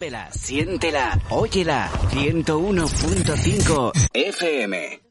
Siéntela, siéntela, óyela. 101.5 FM.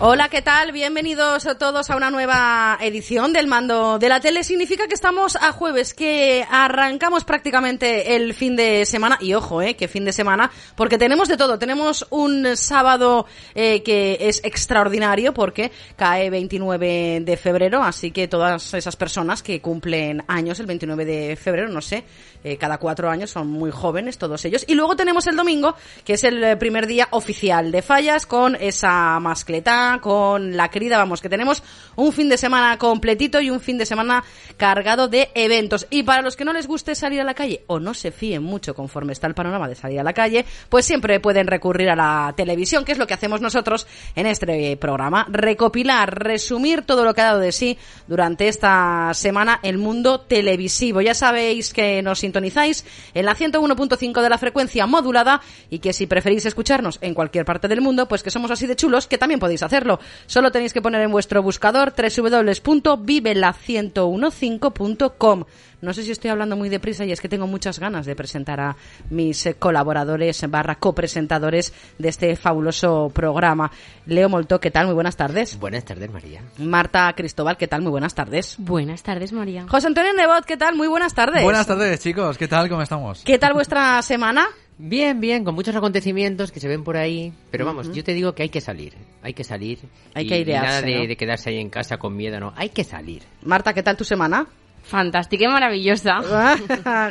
Hola, ¿qué tal? Bienvenidos a todos a una nueva edición del Mando de la Tele. Significa que estamos a jueves, que arrancamos prácticamente el fin de semana. Y ojo, eh, que fin de semana, porque tenemos de todo. Tenemos un sábado eh, que es extraordinario porque cae 29 de febrero, así que todas esas personas que cumplen años el 29 de febrero, no sé, eh, cada cuatro años son muy jóvenes todos ellos. Y luego tenemos el domingo, que es el primer día oficial de fallas con esa mascleta, con la querida, vamos, que tenemos un fin de semana completito y un fin de semana cargado de eventos. Y para los que no les guste salir a la calle o no se fíen mucho conforme está el panorama de salir a la calle, pues siempre pueden recurrir a la televisión, que es lo que hacemos nosotros en este programa. Recopilar, resumir todo lo que ha dado de sí durante esta semana el mundo televisivo. Ya sabéis que nos sintonizáis en la 101.5 de la frecuencia modulada y que si preferís escucharnos en cualquier parte del mundo, pues que somos así de chulos, que también podéis hacerlo. Solo tenéis que poner en vuestro buscador www.vivela1015.com. No sé si estoy hablando muy deprisa y es que tengo muchas ganas de presentar a mis eh, colaboradores barra copresentadores de este fabuloso programa. Leo Molto, ¿qué tal? Muy buenas tardes. Buenas tardes, María. Marta Cristóbal, ¿qué tal? Muy buenas tardes. Buenas tardes, María. José Antonio Nebot, ¿qué tal? Muy buenas tardes. Buenas tardes, chicos. ¿Qué tal? ¿Cómo estamos? ¿Qué tal vuestra semana? Bien, bien, con muchos acontecimientos que se ven por ahí. Pero vamos, yo te digo que hay que salir. Hay que salir. Hay y- que y airearse, Nada de, ¿no? de quedarse ahí en casa con miedo, no. Hay que salir. Marta, ¿qué tal tu semana? Fantástica y maravillosa.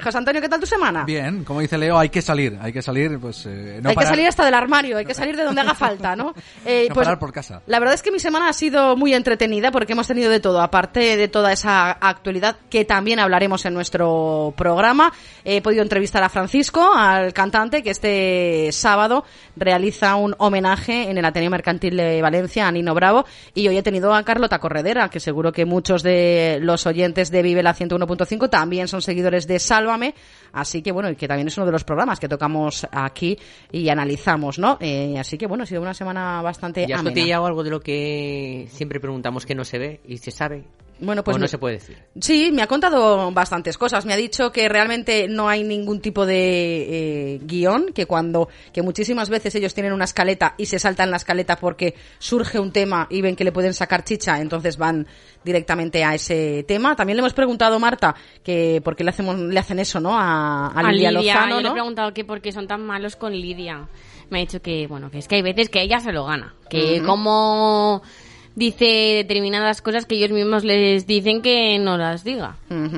José Antonio, ¿qué tal tu semana? Bien, como dice Leo, hay que salir. Hay que salir, pues. eh, no hay que salir hasta del armario, hay que salir de donde haga falta, ¿no? Eh, No parar por casa. La verdad es que mi semana ha sido muy entretenida porque hemos tenido de todo, aparte de toda esa actualidad que también hablaremos en nuestro programa. He podido entrevistar a Francisco, al cantante, que este sábado realiza un homenaje en el Ateneo Mercantil de Valencia a Nino Bravo. Y hoy he tenido a Carlota Corredera, que seguro que muchos de los oyentes de Vive la 101.5 también son seguidores de Sálvame. Así que bueno, y que también es uno de los programas que tocamos aquí y analizamos, ¿no? Eh, así que bueno, ha sido una semana bastante ¿Ya has amena. algo de lo que siempre preguntamos que no se ve y se sabe? Bueno, pues ¿O no me- se puede decir? Sí, me ha contado bastantes cosas. Me ha dicho que realmente no hay ningún tipo de eh, guion, que cuando, que muchísimas veces ellos tienen una escaleta y se saltan la escaleta porque surge un tema y ven que le pueden sacar chicha, entonces van directamente a ese tema. También le hemos preguntado, Marta, que por qué le, hacemos, le hacen eso, ¿no? A, a A Lidia, Lidia, Lozano, yo le he ¿no? preguntado que por qué son tan malos con Lidia. Me ha dicho que, bueno, que es que hay veces que ella se lo gana. Que como dice determinadas cosas que ellos mismos les dicen que no las diga.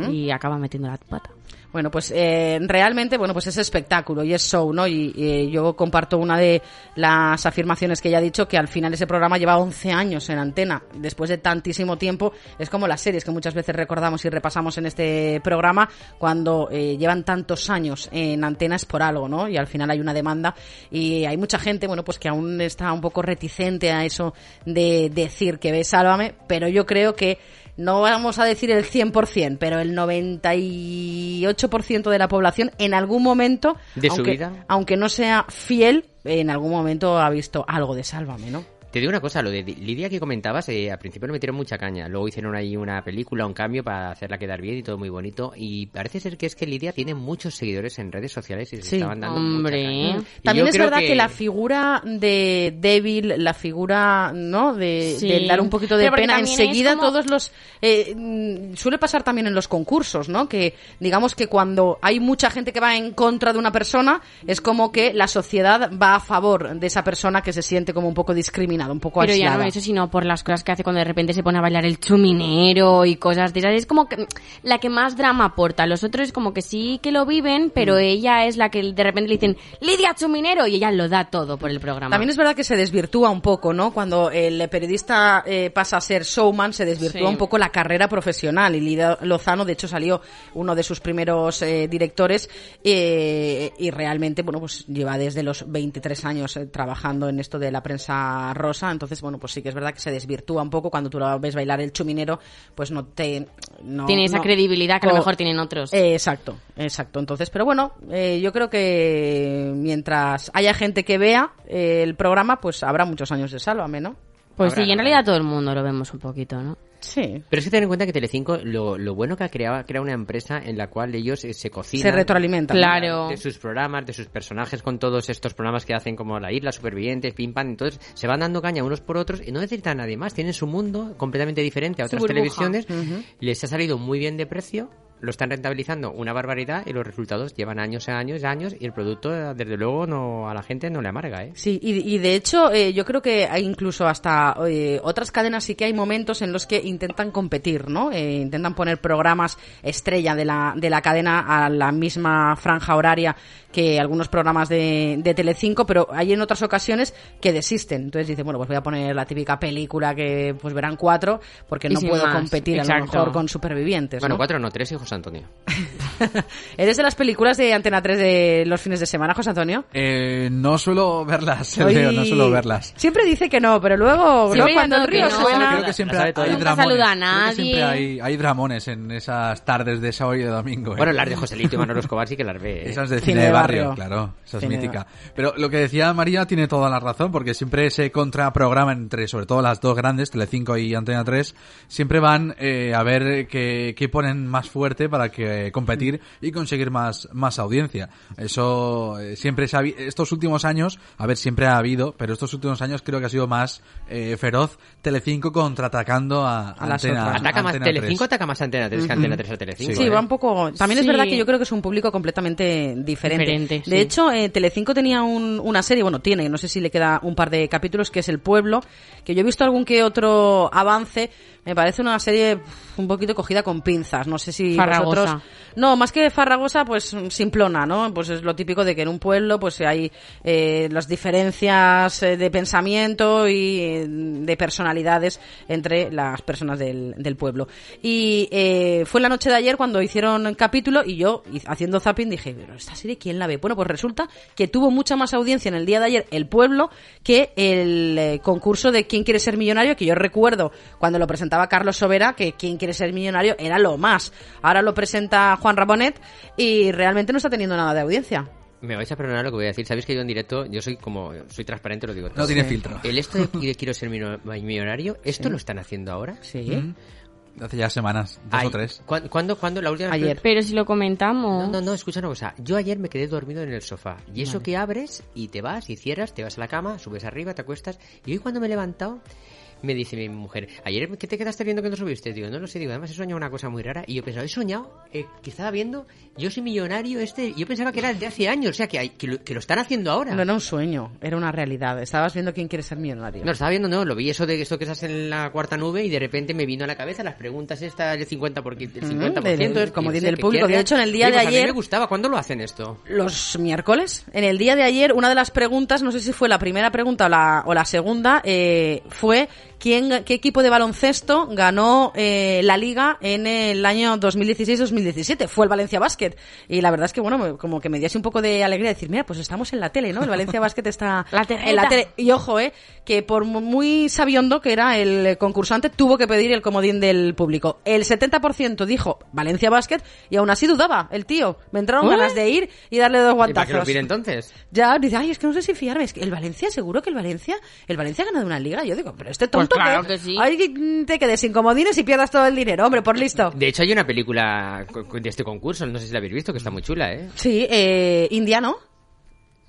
Y acaba metiendo la pata. Bueno, pues eh, realmente, bueno, pues es espectáculo y es show, ¿no? Y, y yo comparto una de las afirmaciones que ella ha dicho, que al final ese programa lleva 11 años en antena. Después de tantísimo tiempo, es como las series que muchas veces recordamos y repasamos en este programa, cuando eh, llevan tantos años en antena es por algo, ¿no? Y al final hay una demanda y hay mucha gente, bueno, pues que aún está un poco reticente a eso de decir que ve Sálvame, pero yo creo que no vamos a decir el 100%, pero el 98% de la población en algún momento, ¿De su aunque, vida? aunque no sea fiel, en algún momento ha visto algo de Sálvame, ¿no? Te digo una cosa, lo de Lidia que comentabas, eh, al principio le metieron mucha caña, luego hicieron ahí una película, un cambio para hacerla quedar bien y todo muy bonito, y parece ser que es que Lidia tiene muchos seguidores en redes sociales y se Sí. estaban dando Hombre. mucha caña. También es verdad que... la figura de débil, la figura, ¿no? De, Sí. de dar un poquito de Pero pena, enseguida como- todos los... eh, mm, suele pasar también en los concursos, ¿no? Que digamos que cuando hay mucha gente que va en contra de una persona, es como que la sociedad va a favor de esa persona que se siente como un poco discriminada, un poco Pero ya no eso, sino por las cosas que hace cuando de repente se pone a bailar el chuminero y cosas de esas. Es como que la que más drama aporta. Los otros como que sí que lo viven, pero Mm. ella es la que de repente le dicen, Lidia Chuminero, y ella lo da todo por el programa. También es verdad que se desvirtúa un poco, ¿no? Cuando el periodista eh, pasa a ser showman, se desvirtúa Sí. un poco la carrera profesional. Y Lidia Lozano, de hecho, salió uno de sus primeros eh, directores eh, y realmente, bueno, pues lleva desde los 23 años trabajando en esto de la prensa rosa. Entonces, bueno, pues sí que es verdad que se desvirtúa un poco cuando tú lo ves bailar el chuminero, pues no te... No, Tiene esa no- credibilidad que a lo mejor tienen otros. eh, exacto, exacto. Entonces, pero bueno, eh, yo creo que mientras haya gente que vea eh, el programa, pues habrá muchos años de Sálvame, ¿no? pues Habrá, sí, en habrá. realidad todo el mundo lo vemos un poquito, ¿no? Sí. Pero es que ten en cuenta que Telecinco, lo, lo bueno que ha creado, ha creado una empresa en la cual ellos eh, se cocinan. Se retroalimentan. Claro. De sus programas, de sus personajes, con todos estos programas que hacen como La Isla, Supervivientes, Pim Pam. Entonces se van dando caña unos por otros y no necesitan a nadie más. Tienen su mundo completamente diferente a otras televisiones. Les ha salido muy bien de precio. Lo están rentabilizando una barbaridad y los resultados llevan años y años y años y el producto, desde luego, no a la gente no le amarga, ¿eh? Sí, y, y de hecho eh, yo creo que hay incluso hasta eh, otras cadenas sí que hay momentos en los que intentan competir, ¿no? Eh, intentan poner programas estrella de la, de la cadena a la misma franja horaria que algunos programas de, de Telecinco, pero hay en otras ocasiones que desisten. Entonces dicen, bueno, pues voy a poner la típica película que pues verán cuatro porque Y no puedo más, competir a lo exacto. mejor con supervivientes, Bueno, ¿no? cuatro no, tres y José Antonio. ¿Eres de las películas de Antena 3 de los fines de semana, José Antonio? Eh, no suelo verlas, Hoy- Leo, no suelo verlas. Siempre dice que no, pero luego, cuando el río no. suena... Creo que siempre hay, hay dramones. saluda a Creo que siempre nadie. hay, hay dramones en esas tardes de sábado y de domingo. ¿eh? Bueno, las de Joselito y Manolo Escobar sí que las ve, ¿eh? Esas de Cine cine, de barrio, barrio. claro, esa es Cine de mítica. Pero lo que decía María tiene toda la razón, porque siempre ese contraprograma entre, sobre todo las dos grandes, Telecinco y Antena 3, siempre van eh, a ver qué, qué ponen más fuerte para que competir y conseguir más, más audiencia. Eso eh, siempre se ha estos últimos años, a ver, siempre ha habido, pero estos últimos años creo que ha sido más eh, feroz Telecinco contraatacando a, A las Antena, otras. Ataca más, Antena Telecinco 3. ataca más a Antena 3 que Antena 3 a Telecinco. Sí, ¿eh? va un poco. También es verdad que yo creo que es un público completamente diferente. Diferente, de sí. hecho, eh, Telecinco tenía un- una serie, bueno, tiene, no sé si le queda un par de capítulos, que es El Pueblo, que yo he visto algún que otro avance. Me parece una serie un poquito cogida con pinzas. No sé si Farragosa. vosotros. No, más que farragosa, pues simplona, ¿no? Pues es lo típico de que en un pueblo, pues hay eh, las diferencias eh, de pensamiento y eh, de personalidades entre las personas del, del pueblo. Y eh, fue la noche de ayer cuando hicieron el capítulo y yo, haciendo zapping, dije, pero esta serie, ¿quién la ve? Bueno, pues resulta que tuvo mucha más audiencia en el día de ayer el pueblo que el eh, concurso de ¿Quién quiere ser millonario? Que yo recuerdo cuando lo presentaba Carlos Sobera, que ¿Quién quiere ser millonario? era lo más. Ahora lo presenta Juan Rabonet y realmente no está teniendo nada de audiencia. Me vais a perdonar lo que voy a decir. Sabéis que yo en directo, yo soy como, soy transparente, lo digo todo. No tiene filtro. El esto de, quiero ser millonario, ¿esto lo están haciendo ahora? Sí. Mm. Hace ya semanas, dos Ay, o tres. ¿cuán- ¿Cuándo, cuándo, la última vez Ayer. que- Pero si lo comentamos... No, no, no, escucha una cosa. Yo ayer me quedé dormido en el sofá. Y eso que abres y te vas y cierras, te vas a la cama, subes arriba, te acuestas. Y hoy cuando me he levantado, me dice mi mujer, ayer ¿qué te quedaste viendo que no subiste? Digo, no lo sé, digo, además he soñado una cosa muy rara. Y yo pensaba, he soñado eh, que estaba viendo, yo soy millonario, este, yo pensaba que era de hace años, o sea, que, hay, que, lo, que lo están haciendo ahora. No era un sueño, era una realidad. Estabas viendo quién quiere ser millonario. No, estaba viendo, no, lo vi eso de esto que estás en la cuarta nube y de repente me vino a la cabeza las preguntas estas del 50%, por, el 50% del- es- como dice el público. De hecho, en el día de pues A mí ayer- me gustaba, ¿cuándo lo hacen esto? Los miércoles, en el día de ayer, una de las preguntas, no sé si fue la primera pregunta o la, o la segunda, eh, fue quién, qué equipo de baloncesto ganó eh, la liga en el año 2016-2017. Fue el Valencia Basket. Y la verdad es que, bueno, me- como que me dio así un poco de alegría decir, mira, pues estamos en la tele, ¿no? El Valencia Basket está La en la tele. Y ojo, eh, que por mu- muy sabiondo que era el concursante, tuvo que pedir el comodín del público. El 70% dijo Valencia Basket y aún así dudaba el tío. Me entraron ganas de ir y darle dos ¿Y para qué lo guantazos. pide entonces? Ya, dice, ay, es que no sé si fiarme. Es que el Valencia, seguro que el Valencia, el Valencia ha ganado una liga. Yo digo, pero este tonto Pues claro que sí. Mm, te quedes sin comodines y pierdas todo el dinero. Hombre, por listo. De hecho, hay una película de este concurso, no sé si la habéis visto, que está muy chula, ¿eh? Sí, eh, India, ¿no?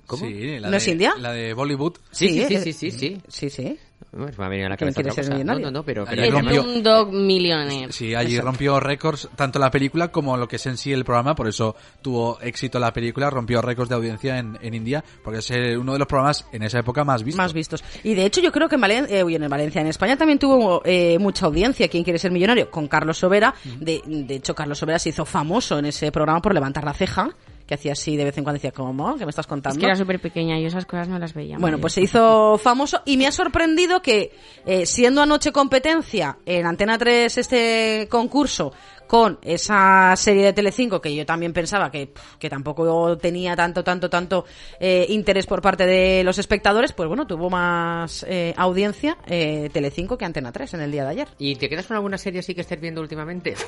¿Cómo? Sí, la ¿No de, es India? La de Bollywood. Sí, sí, sí, eh, sí, sí, sí. Sí, sí. Bueno, me ha venido a la ¿Quién cabeza otra ser cosa. No, no, no, pero... Ahí pero Es rompió. un dog millionaire. Sí, allí rompió récords, tanto la película como lo que es en sí el programa, por eso tuvo éxito la película, rompió récords de audiencia en, en India, porque es uno de los programas en esa época más vistos. Más vistos. Y de hecho yo creo que en Valencia, eh, uy, en Valencia, en España también tuvo eh, mucha audiencia. ¿Quién quiere ser millonario? Con Carlos Sobera. De, de hecho, Carlos Sobera se hizo famoso en ese programa por levantar la ceja, que hacía así de vez en cuando. Decía, ¿cómo? ¿Qué me estás contando? Es que era súper pequeña y esas cosas no las veía. Bueno, pues se hizo famoso y me ha sorprendido que, eh, siendo anoche competencia en Antena 3 este concurso con esa serie de Telecinco que yo también pensaba que, que tampoco tenía tanto, tanto, tanto eh, interés por parte de los espectadores, pues bueno, tuvo más eh, audiencia eh, Telecinco que Antena 3 en el día de ayer. ¿Y te quedas con alguna serie así que estés viendo últimamente?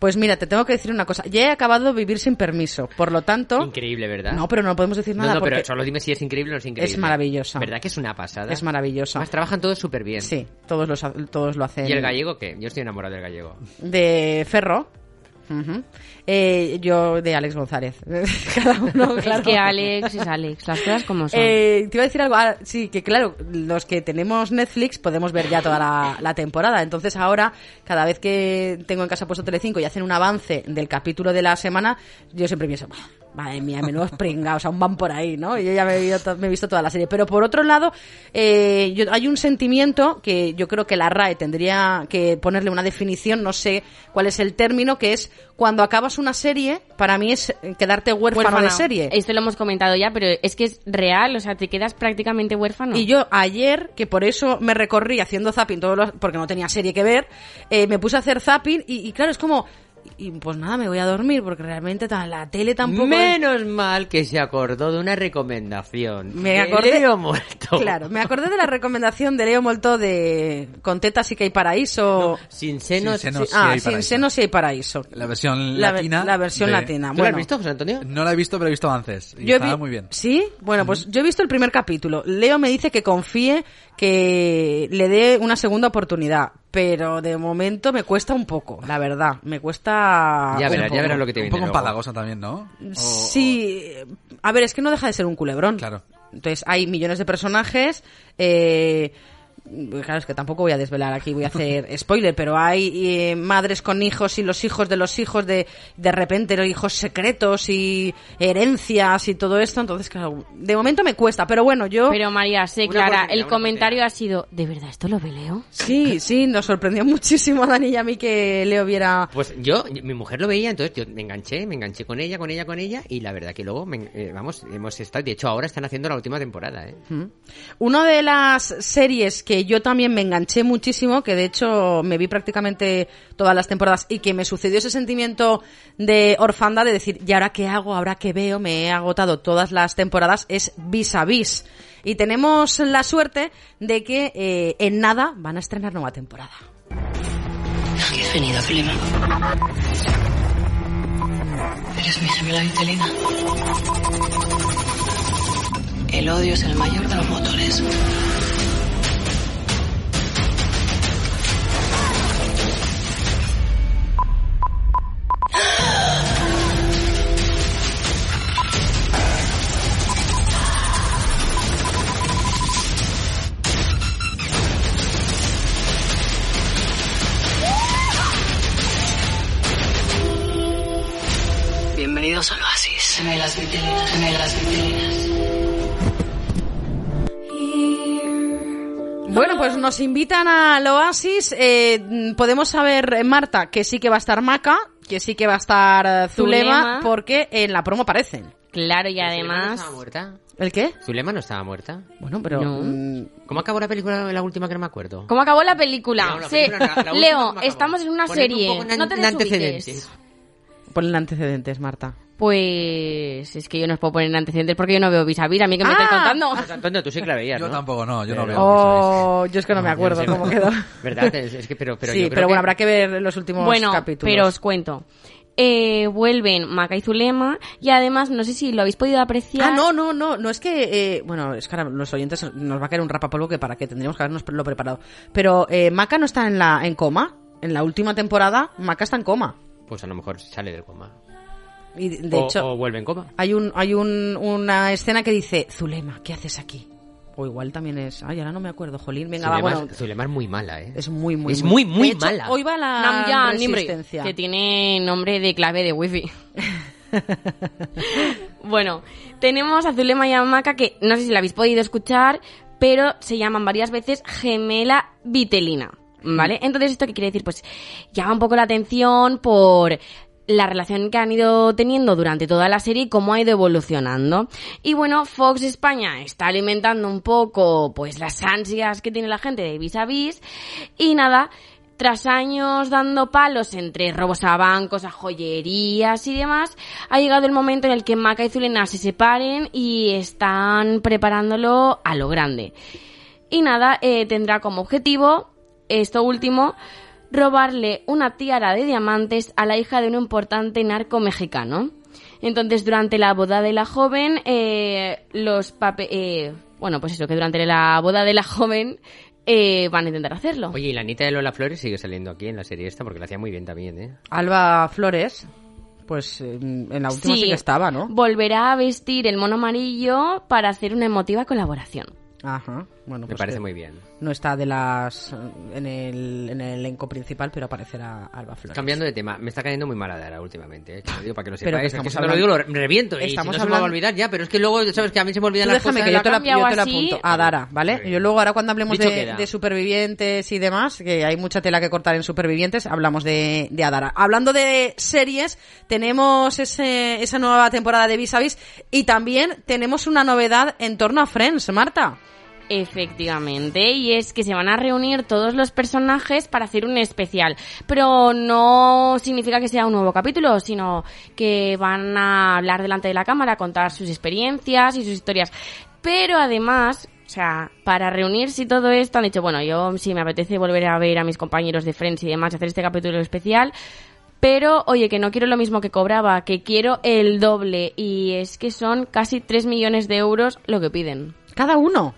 Pues mira, te tengo que decir una cosa, ya he acabado Vivir sin permiso, por lo tanto... Increíble, ¿verdad? No, pero no podemos decir nada no, porque pero solo dime si es increíble o no es increíble. es maravillosa. ¿Verdad que es una pasada? Es maravillosa. Además, trabajan todos súper bien. Sí, todos, los, todos lo hacen. ¿Y el gallego qué? Yo estoy enamorado del gallego. de Ferro. Ujú. Eh, yo de Alex González. Cada uno, Es claro. que Alex es Alex, las cosas como son. Eh, te iba a decir algo. Ah, sí, que claro, los que tenemos Netflix podemos ver ya toda la, la temporada. Entonces ahora, cada vez que tengo en casa puesto Telecinco y hacen un avance del capítulo de la semana, yo siempre pienso, "Buah, madre mía, menudos pringados, aún van por ahí, ¿no? Y yo ya me he, visto to- me he visto toda la serie. Pero por otro lado, eh, yo- hay un sentimiento que yo creo que la RAE tendría que ponerle una definición, no sé cuál es el término, que es cuando acabas una serie, para mí es eh, quedarte huérfano, de serie. Esto lo hemos comentado ya, pero es que es real, o sea, te quedas prácticamente huérfano. Y yo ayer, que por eso me recorrí haciendo zapping, todos los- porque no tenía serie que ver, eh, me puse a hacer zapping y, y claro, es como... Y pues nada, me voy a dormir porque realmente la tele tampoco... es- Menos mal que se acordó de una recomendación. Me de acordé- Leo Muerto. Claro, me acordé de la recomendación de Leo Molto de Con tetas sí que hay paraíso. Sin senos. Sin senos. Sí, ah, hay sin paraíso. senos sí hay paraíso. La versión La, latina. la versión de- latina. ¿Tú has visto, José Antonio? No la he visto, pero he visto avances. Y Yo he estaba vi- muy bien. ¿Sí? Bueno, pues yo he visto el primer capítulo. Leo me dice que confíe, que le dé una segunda oportunidad. Pero de momento me cuesta un poco, la verdad. Me cuesta. Ya un verás, ya poco. verás lo que te Un viene poco luego. empalagosa también, ¿no? O- Sí, a ver, es que no deja de ser un culebrón. Claro. Entonces hay millones de personajes. Eh, claro, es que tampoco voy a desvelar aquí, voy a hacer spoiler, pero hay eh, madres con hijos y los hijos de los hijos de de repente los hijos secretos y herencias y todo esto. Entonces, claro, de momento me cuesta, pero bueno, yo. Pero María, sé, Una Clara, el comentario ha sido, ¿de verdad esto lo ve Leo? Sí, sí, nos sorprendió muchísimo a Dani y a mí que Leo viera. Pues yo, mi mujer lo veía, entonces yo me enganché, me enganché con ella, con ella, con ella, y la verdad que luego, me- eh, vamos, hemos estado, de hecho ahora están haciendo la última temporada, ¿eh? Una de las series que yo también me enganché muchísimo, que de hecho me vi prácticamente todas las temporadas y que me sucedió ese sentimiento de orfandad de decir, ¿y ahora qué hago? ¿Ahora qué veo? Me he agotado todas las temporadas, es Vis a Vis. Y tenemos la suerte de que eh, en nada van a estrenar nueva temporada. ¿Qué has venido? Eres mi gemela Vitalina. El odio es el mayor de los motores. Bienvenidos al oasis. Gemelas vitelinas, gemelas vitelinas. Bueno, pues nos invitan al Oasis. Eh, podemos saber, Marta, que sí que va a estar Maca, que sí que va a estar eh, Zulema, Zulema. porque en la promo aparecen. Claro, y ¿Zulema no además... estaba muerta? ¿El qué? ¿Zulema no estaba muerta? Bueno, pero... No. mm, ¿Cómo acabó la película, la última que no me acuerdo? ¿Cómo acabó la película? No, la Sí. película, la- la última Leo, estamos en una un serie. poco en- no te antecedentes. Ponle antecedentes, Marta. Pues es que yo no os puedo poner en antecedentes porque yo no veo vis a vis. A mí que me estáis Ah. contando. Pues, Antonio, tú sí que la veías, Yo ¿no? tampoco, no, yo no Pero- veo. Oh, yo es que no me acuerdo yo cómo quedó. ¿Verdad? Es, es que, pero, pero sí, yo pero creo bueno, que- habrá que ver los últimos Bueno, capítulos. pero os cuento. Eh, vuelven Maca y Zulema y además, no sé si lo habéis podido apreciar. Ah, no, no, no, no es que, eh, bueno, es que ahora los oyentes nos va a caer un rapapolvo que para qué tendríamos que habernos lo preparado. Pero eh, Maca no está en la en coma. En la última temporada, Maca está en coma. Pues a lo mejor sale del coma. Y de o, hecho, o vuelve en coma. hay un hay un, una escena que dice, Zulema, ¿qué haces aquí? O igual también es, ay, ahora no me acuerdo, Jolín, venga, va, Zulema, bueno, es- Zulema es muy mala, ¿eh? es muy, muy, Es muy, muy hecho, mala. Hoy va la Namja Nimri, resistencia. que tiene nombre de clave de wifi. bueno, tenemos a Zulema y a Maca que no sé si la habéis podido escuchar, pero se llaman varias veces gemela vitelina. ¿Vale? Entonces, ¿esto qué quiere decir? Pues llama un poco la atención por la relación que han ido teniendo durante toda la serie y cómo ha ido evolucionando. Y bueno, Fox España está alimentando un poco pues las ansias que tiene la gente de vis a vis y nada, tras años dando palos entre robos a bancos, a joyerías y demás, ha llegado el momento en el que Maca y Zulena se separen y están preparándolo a lo grande. Y nada, eh, tendrá como objetivo, esto último, robarle una tiara de diamantes a la hija de un importante narco mexicano. Entonces, durante la boda de la joven, eh, los pape eh, bueno, pues eso, que durante la boda de la joven eh, van a intentar hacerlo. Oye, y la Anita de Lola Flores sigue saliendo aquí en la serie esta porque la hacía muy bien también, ¿eh? Alba Flores, pues en en la última sí, que estaba, ¿no? Volverá a vestir el mono amarillo para hacer una emotiva colaboración. Ajá, bueno, Me pues parece que muy bien. No está de las en el, en el elenco principal, pero aparecerá Alba Flores. Cambiando de tema, me está cayendo muy mala Dara últimamente, ¿eh? Te lo digo para que lo Pero que sepáis. es que estamos lo digo, hablando- lo reviento. Y si Estamos no se me va a hablando- olvidar ya, pero es que luego, ¿sabes? Que a mí se me olvidan Tú las déjame cosas. que yo te, la, cambiado yo te la así. apunto a Dara, ¿vale? Yo luego ahora cuando hablemos de, supervivientes y demás, que hay mucha tela que cortar en supervivientes, hablamos de, de Adara. Hablando de series, tenemos ese, esa nueva temporada de Vis a Vis y también tenemos una novedad en torno a Friends, Marta. Efectivamente, y es que se van a reunir todos los personajes para hacer un especial, pero no significa que sea un nuevo capítulo, sino que van a hablar delante de la cámara, contar sus experiencias y sus historias. Pero además, o sea, para reunirse y todo esto han dicho, bueno, yo sí me apetece volver a ver a mis compañeros de Friends y demás, hacer este capítulo especial, pero, oye, que no quiero lo mismo que cobraba, que quiero el doble. Y es que son casi 3 millones de euros lo que piden. Cada uno.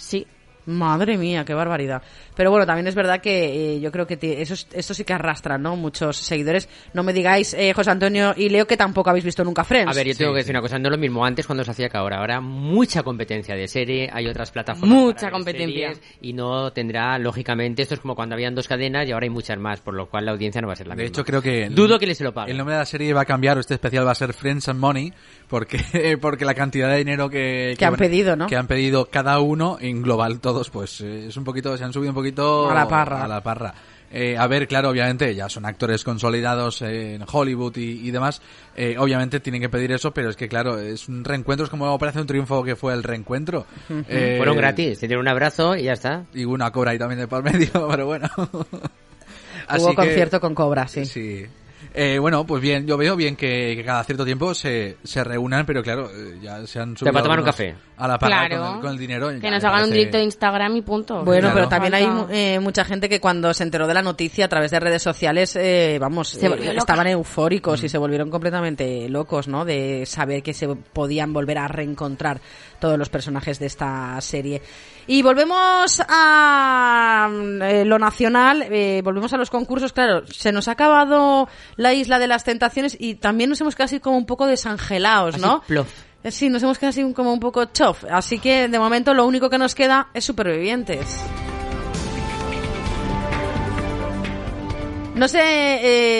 Sí. Madre mía, qué barbaridad. Pero bueno, también es verdad que eh, yo creo que te- eso, es- esto sí que arrastra, ¿no? Muchos seguidores. No me digáis, eh, José Antonio y Leo, que tampoco habéis visto nunca Friends. A ver, yo tengo que decir una cosa, no es lo mismo antes cuando se hacía que ahora. Ahora mucha competencia de serie, hay otras plataformas. Mucha competencia. series, Y no tendrá, lógicamente, esto es como cuando habían dos cadenas y ahora hay muchas más, por lo cual la audiencia no va a ser la De misma. hecho, creo que... el- Dudo que les se lo paguen. El nombre de la serie va a cambiar, o este especial va a ser Friends and Money, porque, porque la cantidad de dinero que, Que han pedido, ¿no? Que han pedido cada uno, en global todos, pues eh, es un poquito, se han subido un poquito A la parra. A la parra. Eh, a ver, claro, obviamente ya son actores consolidados en Hollywood y, y demás. eh, obviamente tienen que pedir eso, pero es que claro, es un reencuentro, es como Operación Triunfo que fue el reencuentro. Eh, Fueron gratis, se dieron un abrazo y ya está. Y una cobra ahí también de por medio, pero bueno. Hubo concierto con Cobra, sí. Sí. Eh, bueno, pues bien, yo veo bien que, que cada cierto tiempo se, se reúnan, pero claro, eh, ya se han subido para tomar un café. A la parra Claro. con, el, con el dinero. Que ya nos hagan un directo de Instagram y punto. Bueno, Claro. pero también hay eh, mucha gente que cuando se enteró de la noticia a través de redes sociales, eh, vamos, Se eh, estaban eufóricos y se volvieron completamente locos, ¿no? De saber que se podían volver a reencontrar todos los personajes de esta serie. Y volvemos a mm, eh, lo nacional, eh, volvemos a los concursos, claro, se nos ha acabado la isla de las tentaciones y también nos hemos quedado así como un poco desangelados, Así, ¿no? plof. Sí, nos hemos quedado así como un poco chof. Así que de momento lo único que nos queda es supervivientes. No sé,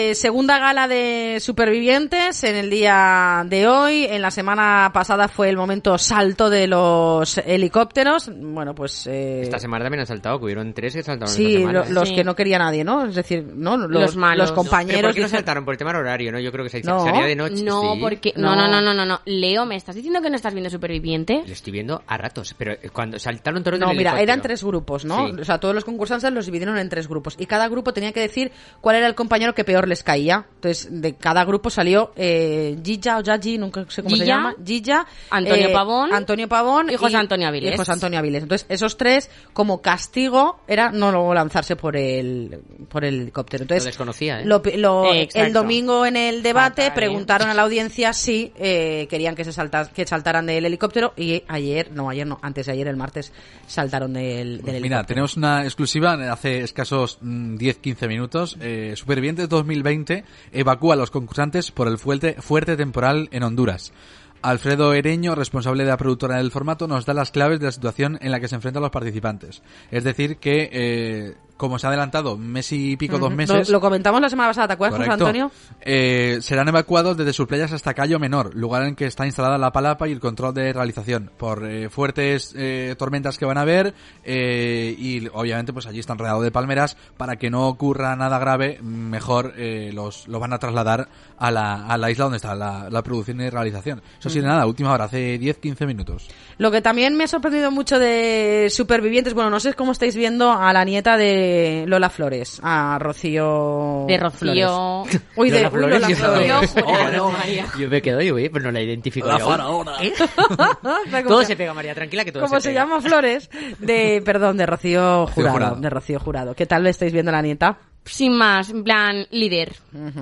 eh, segunda gala de supervivientes en el día de hoy. En la semana pasada fue el momento salto de los helicópteros. Bueno, pues... eh, Esta semana también han saltado, que hubieron tres que saltaron Sí, esta semana. lo- los Sí. que no quería nadie, ¿no? Es decir, ¿no? Los, Los malos. los compañeros... ¿Pero por qué no saltaron? Por el tema del horario, ¿no? Yo creo que se, No. se haría de noche. No, sí. porque... No. No. no, no, no, no, no. Leo, ¿me estás diciendo que no estás viendo Superviviente? Lo estoy viendo a ratos, pero eh, cuando saltaron todos No, mira, eran tres grupos, ¿no? Sí. O sea, todos los concursantes los dividieron en tres grupos y cada grupo tenía que decir cuál era el compañero que peor les caía. Entonces, de cada grupo salió eh, Gilla o Yaji, nunca sé cómo se Gilla, llama. Gilla, Antonio eh, Pavón Antonio Pavón y José Antonio Avilés. y José Antonio Avilés. Entonces, esos tres, como castigo, era no luego lanzarse por el, por el helicóptero. Entonces, Lo desconocía, ¿eh? lo- lo- Exacto. el domingo en el debate Fatal, preguntaron a la audiencia si eh, querían que se salta, que saltaran del helicóptero y ayer, no ayer no, antes de ayer, el martes, saltaron del, del Pues helicóptero. mira, tenemos una exclusiva hace escasos mm, 10-15 minutos. Eh, Supervivientes 2020 evacúa a los concursantes por el fuerte, fuerte temporal en Honduras. Alfredo Ereño, responsable de la productora del formato, nos da las claves de la situación en la que se enfrentan los participantes. Es decir, que eh, como se ha adelantado mes y pico, dos meses... lo comentamos la semana pasada, ¿te acuerdas, José. Antonio? Eh, serán evacuados desde sus playas hasta Cayo Menor, lugar en que está instalada la palapa y el control de realización, por eh, fuertes eh, tormentas que van a haber eh, y obviamente pues allí están rodeados de palmeras para que no ocurra nada grave, mejor eh, los, los van a trasladar a la, a la isla donde está la, la producción y realización. Eso sí, de nada, última hora, hace 10-15 minutos. Lo que también me ha sorprendido mucho de Supervivientes, bueno, no sé cómo estáis viendo a la nieta de Lola Flores, a Rocío... De Rocío... Flores. Uy, de Lola uy, Lola yo- Flores. Oh, no. María. Yo me quedo, yo, pues no la identifico. yo. ¿Eh? ¿Cómo Todo se- pega, María, tranquila que todo como se, se, pega. llama Flores, de, perdón, de Rocío Jurado, Jurado. de Rocío Jurado. ¿Qué tal le estáis viendo la nieta? Sin más, en plan, líder.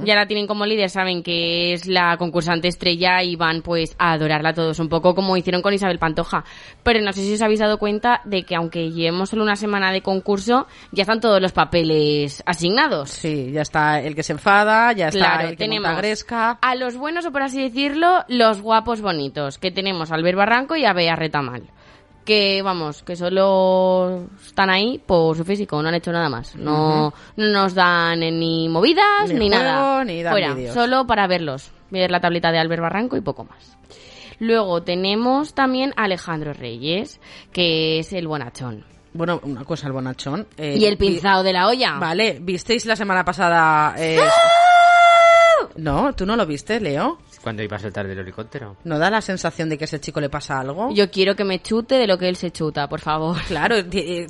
Ya la tienen como líder, saben que es la concursante estrella y van pues a adorarla todos, un poco como hicieron con Isabel Pantoja. Pero no sé si os habéis dado cuenta de que aunque llevemos solo una semana de concurso, ya están todos los papeles asignados. Sí, ya está el que se enfada, ya está Claro, el que tenemos gresca. a los buenos, o por así decirlo, los guapos bonitos, que tenemos a Albert Barranco y a Bea Retamal. Que, vamos, que solo están ahí por su físico, no han hecho nada más. No, no nos dan ni movidas Ni ni, juego, nada. ni dan Fuera, solo para verlos. Ver la tableta de Albert Barranco y poco más. Luego tenemos también a Alejandro Reyes, que es el bonachón. Bueno, una cosa, el bonachón. eh, y el pinzado de la olla. Vale, ¿visteis la semana pasada? eh, No, ¿tú no lo viste, Leo? Cuando iba a saltar del helicóptero. ¿No da la sensación de que a ese chico le pasa algo? Yo quiero que me chute de lo que él se chuta, por favor. Claro,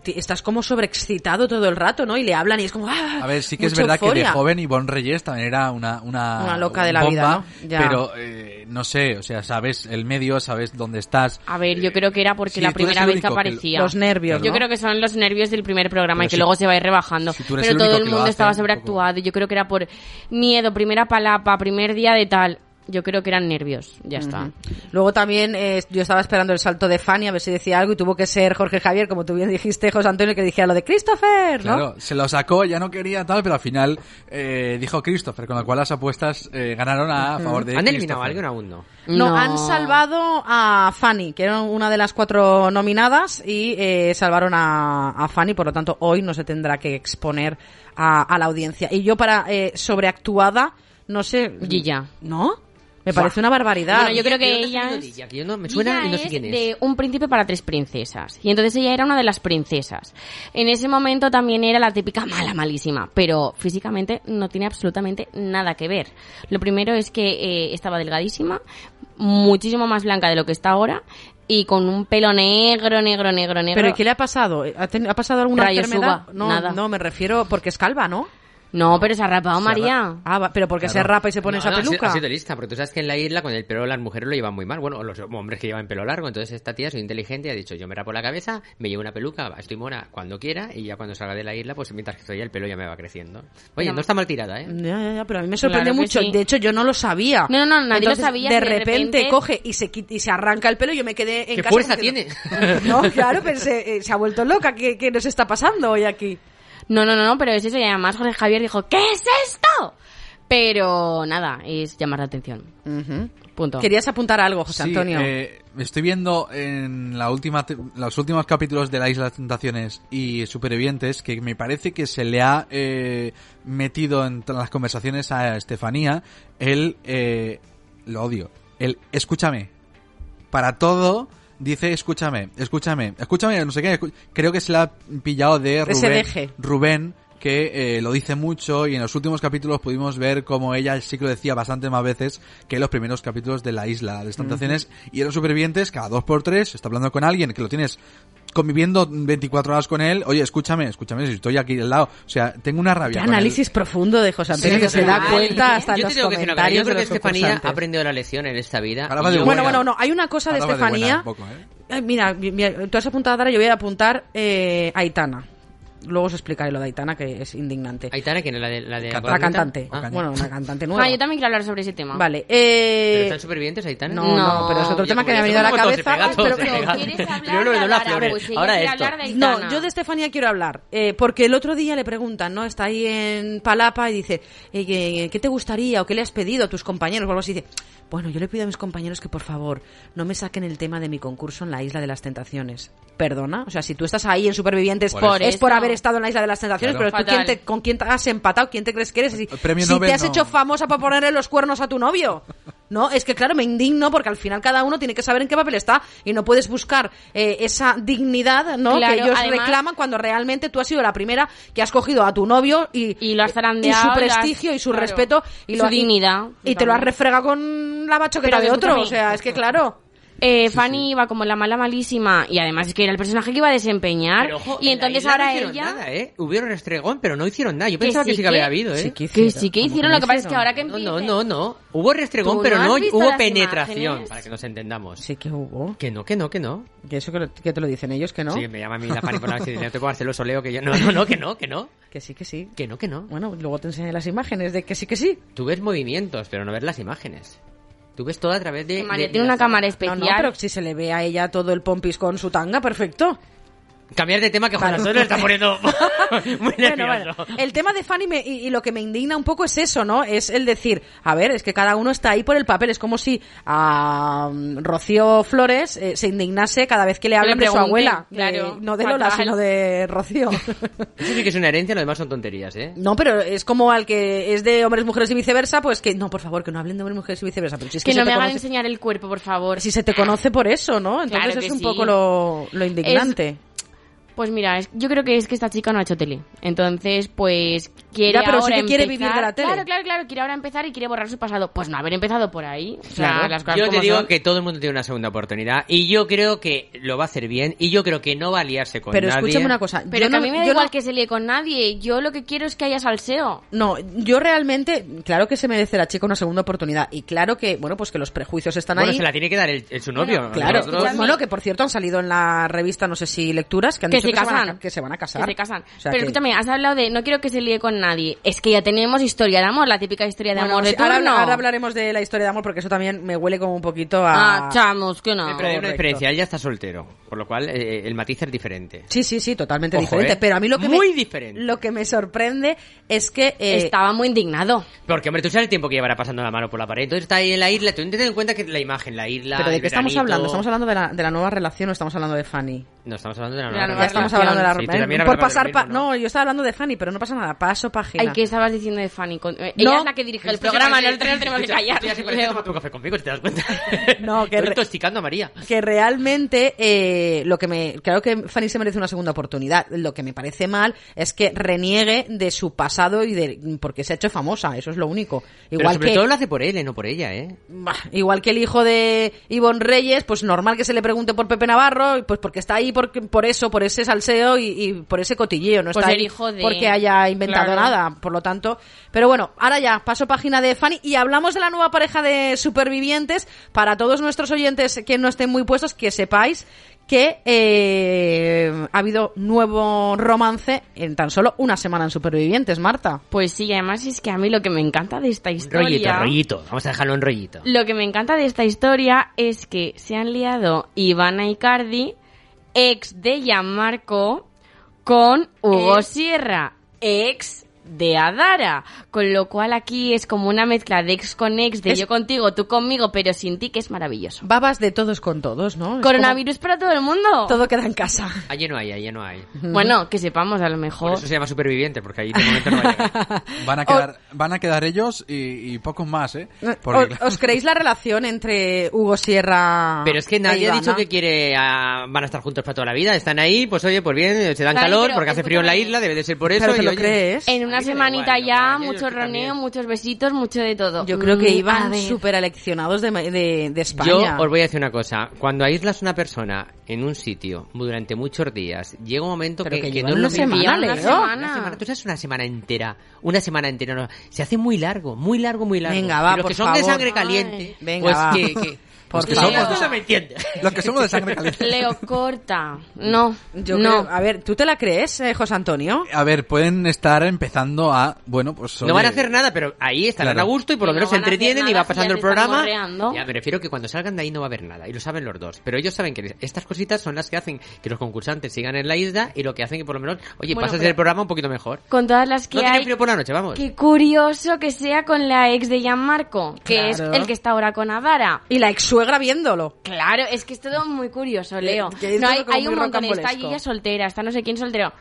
estás como sobreexcitado todo el rato, ¿no? Y le hablan y es como... ¡ah! A ver, sí que es verdad que de joven Ivonne Reyes también era una... Una, Una loca de la bomba, vida, ¿no? Ya. Pero, eh, no sé, o sea, sabes el medio, sabes dónde estás. A ver, yo creo que era porque Sí, la primera vez que aparecía. Los nervios, Yo ¿no? creo que son los nervios del primer programa Pero y que si- luego se va a ir rebajando. si Pero el todo el mundo hace, estaba sobreactuado y yo creo que era por miedo, primera palapa, primer día de tal. Yo creo que eran nervios, ya está. Luego también eh, yo estaba esperando el salto de Fanny a ver si decía algo y tuvo que ser Jorge Javier, como tú bien dijiste, José Antonio, que dijera lo de Christopher, ¿no? Claro, se lo sacó, ya no quería tal, pero al final eh, dijo Christopher, con lo cual las apuestas eh, ganaron a favor de ¿Han eliminado a alguien aún no? No, han salvado a Fanny, que era una de las cuatro nominadas, y eh, salvaron a, a Fanny, por lo tanto hoy no se tendrá que exponer a, a la audiencia. Y yo para eh, sobreactuada, no sé... Gilla. ¿No? Me parece una barbaridad. Bueno, yo creo que ¿De dónde ha ella es... Lidia? Que yo no- me suena Ella y no sé es quién es. de Un príncipe para tres princesas. Y entonces ella era una de las princesas. En ese momento también era la típica mala, malísima. Pero físicamente no tiene absolutamente nada que ver. Lo primero es que eh, estaba delgadísima, muchísimo más blanca de lo que está ahora. Y con un pelo negro, negro, negro, negro. ¿Pero ¿y qué le ha pasado? ¿Ha, ten- ha pasado alguna Rayos enfermedad? no, nada. no, me refiero porque es calva, ¿no? No, pero se ha rapado María. Ah, va- pero porque se rapa y se pone No, esa no, peluca. Ha sido lista, porque tú sabes que en la isla con el pelo las mujeres lo llevan muy mal. Bueno, los hombres que llevan pelo largo. Entonces esta tía, soy inteligente, y ha dicho, yo me rapo la cabeza, me llevo una peluca, estoy mona cuando quiera, y ya cuando salga de la isla, pues mientras que estoy el pelo ya me va creciendo. Oye, no está mal tirada, ¿eh? Ya, ya, ya, pero a mí me sorprende Claro mucho. sí. De hecho, yo no lo sabía. No, no, no, nadie lo Entonces, sabía, De repente, repente- coge y se, quita- y se arranca el pelo y yo me quedé en ¿Qué casa. fuerza tiene? No, No, claro, pero se, eh, se ha vuelto loca. ¿Qué, ¿Qué nos está pasando hoy aquí? No, no, no, no, pero es eso. Y además Jorge Javier dijo, ¿qué es esto? Pero nada, es llamar la atención. Ujú. Punto. Querías apuntar algo, José Sí, Antonio. eh, estoy viendo en la última los últimos capítulos de la Isla de Tentaciones y Supervivientes que me parece que se le ha eh, metido en las conversaciones a Estefanía el eh, lo odio el escúchame para todo dice escúchame escúchame escúchame no sé qué creo que se le ha pillado de Rubén. Rubén que eh, lo dice mucho y en los últimos capítulos pudimos ver cómo ella sí que lo decía bastante más veces que en los primeros capítulos de la isla de las tentaciones y en los supervivientes cada dos por tres está hablando con alguien que lo tienes conviviendo 24 horas con él oye escúchame escúchame si estoy aquí al lado o sea tengo una rabia Qué con él. análisis profundo de José Antonio Sí, que se da cuenta hasta en Yo los te tengo que decir comentarios Yo creo que los Estefanía ha aprendido la lección en esta vida. Yo- Bueno, buena. bueno, no, hay una cosa de va de buena Estefanía. un poco, ¿eh? Ay, mira, mi- mi- tú has apuntado a Dara, yo voy a apuntar eh, Aitana. Luego os explicaré lo de Aitana, que es indignante. Aitana, ¿quién es la de la, de Cantante. La cantante. Ah, bueno, una cantante nueva. Ah, yo también quiero hablar sobre ese tema. Vale. ¿Pero Eh, están supervivientes Aitana? no, no, No. pero es otro tema que me ha venido a la cabeza. pega, pero-. ¿Quieres hablar? Flores, Pues ahora esto. de Aitana. No, yo de Estefanía quiero hablar, eh, porque el otro día le preguntan, ¿no? Está ahí en Palapa y dice, eh, ¿qué, qué te gustaría o qué le has pedido a tus compañeros? O algo así. Dice, bueno, yo le pido a mis compañeros que por favor no me saquen el tema de mi concurso en la Isla de las Tentaciones. Perdona, o sea, si tú estás ahí en Supervivientes Por es por haber estado en la Isla de las Tentaciones, Claro. pero tú quién te- con quién te has empatado, quién te crees que eres, si, si Nobel te has no. hecho famosa para ponerle los cuernos a tu novio. No, es que claro, me indigno porque al final cada uno tiene que saber en qué papel está y no puedes buscar eh, esa dignidad, ¿no? Claro, que ellos además- reclaman cuando realmente tú has sido la primera que has cogido a tu novio y, Y lo has y zarandeado, su lo prestigio y su claro. respeto y, Y lo su ha- dignidad, y te lo has refregado con la bachoqueta Pero de otro, o sea, es que claro. Eh, Fanny iba como la mala malísima y además es que era el personaje que iba a desempeñar Pero, ojo, y entonces ahora no hicieron ella Nada, ¿eh? Hubieron restregón, pero no hicieron nada. Yo Que pensaba que sí sí que había que- habido, ¿eh? sí que que sí que ¿Cómo hicieron que lo que pasa es que hicieron? ahora que No, empiece- no, no, no. Hubo restregón, ¿Tú pero no no, hubo penetración, imágenes? para que nos entendamos. Sí que hubo. Que no, que no, que no. Que eso que, lo- que te lo dicen ellos, que no. Sí, me llama a mí la Fanny por la no te puedo hacer los oleo que yo... No, no, no, que no, que no. Que sí, que sí. Que no, que no. Bueno, luego te enseñé las imágenes de que sí, que sí. Tú ves movimientos, pero no ves las imágenes. Tú ves todo a través de... María tiene una cámara No, especial. no, pero si se le ve a ella todo el pompis con su tanga, perfecto. Cambiar de tema que Juan Antonio le está poniendo muy Bueno, nervioso. bueno, el tema de Fanny me- y, y lo que me indigna un poco es eso, ¿no? Es el decir, a ver, es que cada uno está ahí por el papel. Es como si a mm, Rocío Flores eh, se indignase cada vez que le hablan de su abuela. De- claro, no de Lola, sino de Rocío. Eso sí que es una herencia, lo demás son tonterías, ¿eh? no, pero es como al que es de hombres, mujeres y viceversa, pues que, no, por favor, que no hablen de hombres, mujeres y viceversa. Pero si es que, no te me hagan conoce- enseñar el cuerpo, por favor. si se te conoce por eso, ¿no? Entonces Claro es un sí. poco lo, lo indignante. Pues mira, yo creo que es que esta chica no ha hecho tele. Entonces, pues quiere Ya, pero sí ahora quiere vivir de la tele. Claro, claro, claro. Quiere ahora empezar y quiere borrar su pasado. Pues no haber empezado por ahí. O sea, Claro. las cosas Yo te digo son. que todo el mundo tiene una segunda oportunidad y yo creo que lo va a hacer bien y yo creo que no va a liarse con Pero nadie. escúchame una cosa. Pero yo que a mí me da igual no- que se líe con nadie. Yo lo que quiero es que haya salseo. No, yo realmente, claro que se merece la chica una segunda oportunidad. Y claro que, bueno, pues que los prejuicios están Bueno, ahí. se la tiene que dar el, el su novio. Claro, Nosotros- bueno, que por cierto han salido en la revista, no sé si lecturas, que han Que dicho se que, van a, que se van a casar. Que se casan. O sea Pero que- escúchame, has hablado de no quiero que se líe con nadie. Es que ya tenemos historia de amor, la típica historia de Bueno, amor de ahora, turno. ahora hablaremos de la historia de amor porque eso también me huele como un poquito a... Ah, chamos, que no. Pero hay una Correcto. experiencia, él ya está soltero, por lo cual eh, el matiz es diferente. Sí, sí, sí, totalmente Ojo, diferente. ¿eh? Pero a mí lo que Muy me, diferente. Lo que me sorprende es que eh, Estaba muy indignado. Porque, hombre, tú sabes el tiempo que llevará pasando la mano por la pared. Entonces está ahí en la isla. Tú ten en cuenta que la imagen, la isla. ¿Pero de qué estamos hablando? ¿Estamos hablando de la, de la nueva relación o estamos hablando de Fanny? No, estamos hablando de la nueva la Ya nueva relación. estamos hablando de la Sí, eh, Por pasar pa- No, yo estaba hablando de Fanny, pero no pasa nada. Paso página. Ay, ¿qué estabas diciendo de Fanny? Con- eh, No. Ella es la que dirige el programa, nosotros tenemos que callar. esto ya se parece a tomar tu café conmigo, si te das cuenta. No, que Estoy re- intoxicando a María. que realmente eh, lo que me claro que Fanny se merece una segunda oportunidad lo que me parece mal es que reniegue de su pasado y de porque se ha hecho famosa eso es lo único Pero igual sobre que todo lo hace por él, eh, no por ella, ¿eh? bah, igual que el hijo de Ivonne Reyes pues normal que se le pregunte por Pepe Navarro y pues porque está ahí por, por eso por ese salseo y, y por ese cotilleo no Pues está el ahí hijo de- porque haya inventado Claro. Nada por lo tanto pero bueno ahora ya paso página de Fanny y hablamos de la nueva pareja de supervivientes para todos nuestros oyentes que no estén muy puestos que sepáis que eh, ha habido nuevo romance en tan solo una semana en Supervivientes, Marta. Pues sí, además es que a mí lo que me encanta de esta historia... Rollito, rollito. Vamos a dejarlo en rollito. Lo que me encanta de esta historia es que se han liado Ivana Icardi, ex de Gianmarco, con Hugo Sierra, ex de Adara. Con lo cual aquí es como una mezcla de ex con ex, de Es- yo contigo, tú conmigo, pero sin ti, que es maravilloso. Babas de todos con todos, ¿no? Coronavirus para todo el mundo. Todo queda en casa. Allí no hay, allí no hay. Bueno, que sepamos, a lo Por mejor. eso se llama superviviente, porque ahí de momento no va a. Van a quedar, van a quedar ellos y, y pocos más, ¿eh? ¿Os, Porque- os creéis la relación entre Hugo Sierra Pero es que nadie e ha dicho que quiere ah, van a estar juntos para toda la vida. Están ahí, pues oye, pues bien, se dan calor porque hace frío en la isla, debe de ser por eso. ¿Pero te y, lo oye, crees? En A una semanita igual, ya, lo que- yo- mucho yo también. roneo, muchos besitos, mucho de todo. Yo creo que Mm, iban súper aleccionados de, de, de España. Yo os voy a decir una cosa. Cuando aíslas una persona en un sitio durante muchos días, llega un momento Pero que, que que llevan no es lo semana, Una semana. Tú sabes, una semana entera. Una semana entera. no, se hace muy largo, muy largo, muy largo. Venga, va, Y los por que son de sangre caliente, Ay. Venga, pues va. que... que Por los que favor. somos, no me entiendes. Los que somos de sangre caliente. Leo, corta. No, Yo no. creo- a ver, ¿tú te la crees, eh, José Antonio? A ver, pueden estar empezando a, bueno, pues... No oye, van a hacer nada, pero ahí estarán Claro. a gusto y por lo no menos se entretienen y va pasando el programa. Ya, me refiero que cuando salgan de ahí no va a haber nada. Y lo saben los dos. Pero ellos saben que estas cositas son las que hacen que los concursantes sigan en la isla y lo que hacen que por lo menos, oye, Bueno, pasas el programa un poquito mejor. Con todas las que No hay. frío por la noche, vamos. Qué curioso que sea con la ex de Gianmarco, que Claro. es el que está ahora con Adara. Y la ex suegra viéndolo. Claro, es que es todo muy curioso, Leo. que no, hay, hay un montón, está rocambolesco. ella soltera, está no sé quién soltero.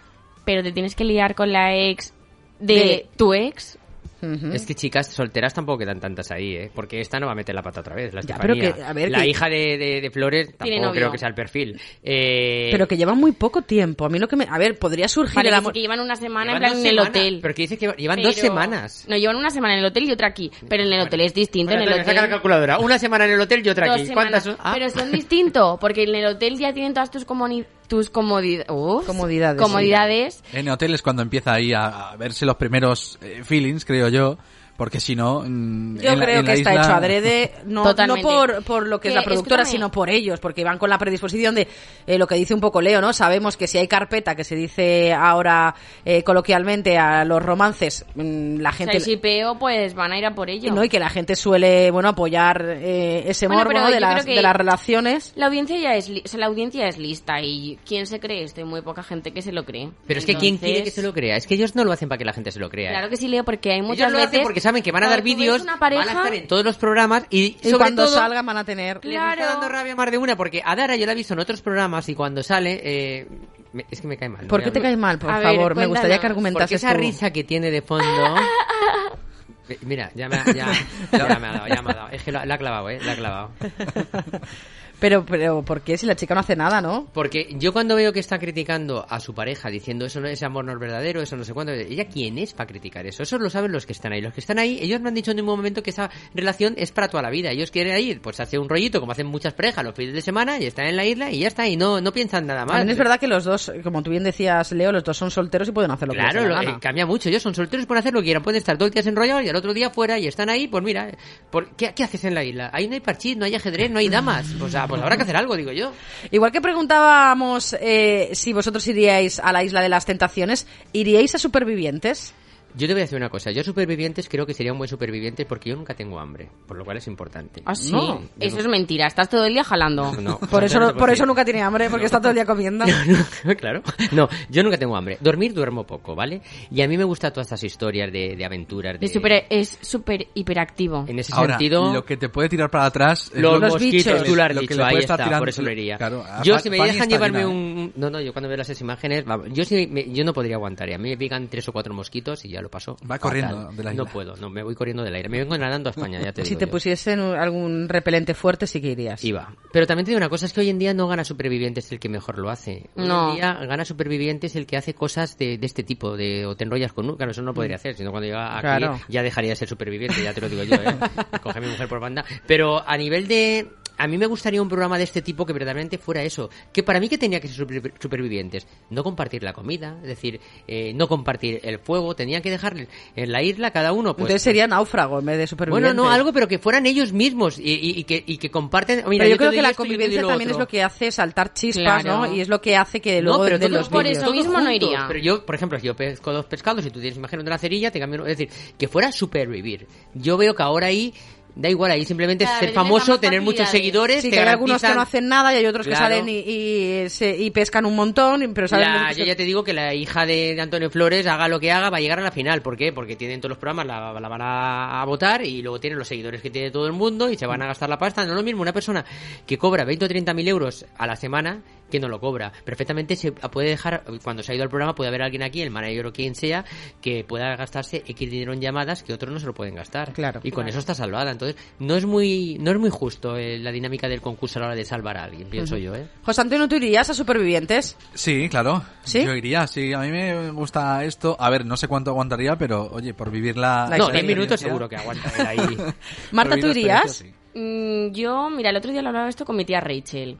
Pero te tienes que liar con la ex de, De- tu ex. Es que chicas solteras tampoco quedan tantas ahí, ¿eh? Porque esta no va a meter la pata otra vez, la Ya, Estefanía. pero que- a ver, la que- hija de, de- de Flores tampoco creo que sea el perfil. Eh, Pero que llevan muy poco tiempo. A mí lo que me... A ver, podría surgir Vale, el dice amor... que llevan una semana llevan en plan dos en el hotel. Pero que dice que llevan- Pero- dos semanas. No, llevan una semana en el hotel y otra aquí. Pero en el hotel es distinto. Bueno, en el saca la calculadora. Una semana en el hotel y otra Dos aquí. ¿Cuántas son? Ah. Pero son distintos, porque en el hotel ya tienen todas tus, comuni- tus comodidades. Comodidades, Comodidades. En hoteles cuando empieza ahí a, a verse los primeros eh, feelings, creo yo, porque si no... mm, Yo en la- creo en que la está isla- hecho adrede, no, no Totalmente. por, por lo que es Que, la productora, escúchame. sino por ellos, porque van con la predisposición de eh, lo que dice un poco Leo, ¿no? Sabemos que si hay carpeta, que se dice ahora eh, coloquialmente a los romances, mm, la O sea, gente... el shipeo, pues van a ir a por ello. ¿no? Y que la gente suele, bueno, apoyar eh, ese Bueno, morbo pero ¿no? de, yo las, creo que- de las relaciones. La audiencia ya es, li- o sea, la audiencia es lista y ¿quién se cree esto? Hay muy poca gente que se lo cree. Pero es que ¿quién Entonces, quiere que se lo crea? Es que ellos no lo hacen para que la gente se lo crea. ¿eh? Claro que sí, Leo, porque hay Ellos muchas lo hacen veces... porque saben que van a dar vídeos, pareja, van a estar en todos los programas y, Y sobre cuando todo, salgan van a tener... les está Claro. dando rabia más de una porque a Dara yo la he visto en otros programas y cuando sale eh, me- es que me cae mal. ¿Por qué te cae mal, por A ver, favor? Me gustaría que cuéntanos. Porque argumentases esa tú. risa que tiene de fondo... Mira, ya me, ha- ya, ya me ha dado, ya me ha dado. Es que la, la ha clavado, ¿eh? La ha clavado. Pero, pero, ¿por qué? Si la chica no hace nada, ¿no? Porque yo cuando veo que está criticando a su pareja, diciendo eso no ese amor no es verdadero, eso no sé cuándo, ella quién es para criticar eso, eso lo saben los que están ahí. Los que están ahí, ellos no han dicho en ningún momento que esa relación es para toda la vida. Ellos quieren ir, pues hace un rollito, como hacen muchas parejas los fines de semana, y están en la isla y ya está, y no, no piensan nada más. También es verdad que los dos, como tú bien decías, Leo, los dos son solteros y pueden hacer lo que Claro, la eh, gana. cambia mucho. Ellos son solteros, pueden hacer lo que quieran. Pueden estar dos días enrollados y al otro día fuera y están ahí. Pues mira, por, ¿qué, qué haces en la isla? Ahí no hay parchís, no hay ajedrez, no hay damas. O sea, pues habrá que hacer algo, digo yo. Igual que preguntábamos eh, si vosotros iríais a la isla de las tentaciones, ¿iríais a supervivientes? Yo te voy a decir una cosa. Yo supervivientes creo que sería un buen superviviente porque yo nunca tengo hambre, por lo cual es importante. Ah, sí. No, Eso es mentira. Estás todo el día jalando. No, Por eso, no, por eso nunca tiene hambre, porque está todo el día comiendo. claro. No, yo nunca tengo hambre. Dormir duermo poco, ¿vale? Y a mí me gustan todas estas historias de, de aventuras. De, Es súper es súper hiperactivo. En ese Ahora, sentido, lo que te puede tirar para atrás... es los, lo- los mosquitos, bichos. tú lo has Lo que dicho, le ahí está, tirando- por eso lo iría. claro, yo si me dejan llevarme un... No, no, yo cuando veo las imágenes, yo, sí me- yo no podría aguantar. y A mí me pican tres o cuatro mosquitos y ya lo paso. Va fatal. corriendo de la isla. No puedo, no, me voy corriendo del aire. Me vengo nadando a España, ya te Si digo te yo. pusiesen algún repelente fuerte, sí que irías. Iba. Pero también te digo una cosa, es que hoy en día no gana supervivientes el que mejor lo hace. Hoy No. en día gana supervivientes el que hace cosas de, de este tipo, de o te enrollas con un... Claro, eso no podría hacer, sino cuando llega aquí Claro. ya dejaría de ser superviviente, ya te lo digo yo, ¿eh? Coge a mi mujer por banda. Pero a nivel de... A mí me gustaría un programa de este tipo que verdaderamente fuera eso. Que para mí que tenía que ser super- supervivientes. No compartir la comida, es decir, eh, no compartir el fuego. Tenían que dejar en la isla cada uno... Pues, Entonces sería náufrago en vez de superviviente. bueno, no, algo, pero que fueran ellos mismos y, y- y que, y que comparten. Mira, Pero yo, creo que la esto, convivencia también es lo que hace saltar chispas, Claro. ¿no? Y es lo que hace que luego pero todos los por vídeos. eso mismo no iría. Pero yo, por ejemplo, si yo pesco dos pescados y tú tienes imagen de una cerilla, te cambio. Es decir, que fuera supervivir. Yo veo que ahora ahí Da igual, ahí simplemente es Cada ser famoso, tener muchos seguidores, Sí, te que hay algunos que no hacen nada y hay otros que Claro. salen y, y, se- y pescan un montón, pero La- que yo se- ya te digo que la hija de, de Antonio Flores, haga lo que haga, va a llegar a la final. ¿Por qué? Porque tienen todos los programas, la, la van a, a votar y luego tienen los seguidores que tiene todo el mundo y se van a gastar la pasta. No es lo mismo una persona que cobra 20 o 30 mil euros a la semana que no lo cobra. Perfectamente se puede dejar, cuando se ha ido al programa, puede haber alguien aquí, el manager o quien sea, que pueda gastarse X dinero en llamadas que otros no se lo pueden gastar. Claro. Y con eso está salvada. Entonces, no es muy, no es muy justo eh, la dinámica del concurso a la hora de salvar a alguien, pienso yo, ¿eh? José Antonio, ¿tú irías a Supervivientes? Sí, claro. ¿Sí? Yo iría, sí. A mí me gusta esto. A ver, no sé cuánto aguantaría, pero oye, por vivir la. La No, la 10 minutos seguro que aguanta ahí. Marta, ¿tú irías? sí. Mm, yo, mira, el otro día lo hablaba esto con mi tía Rachel.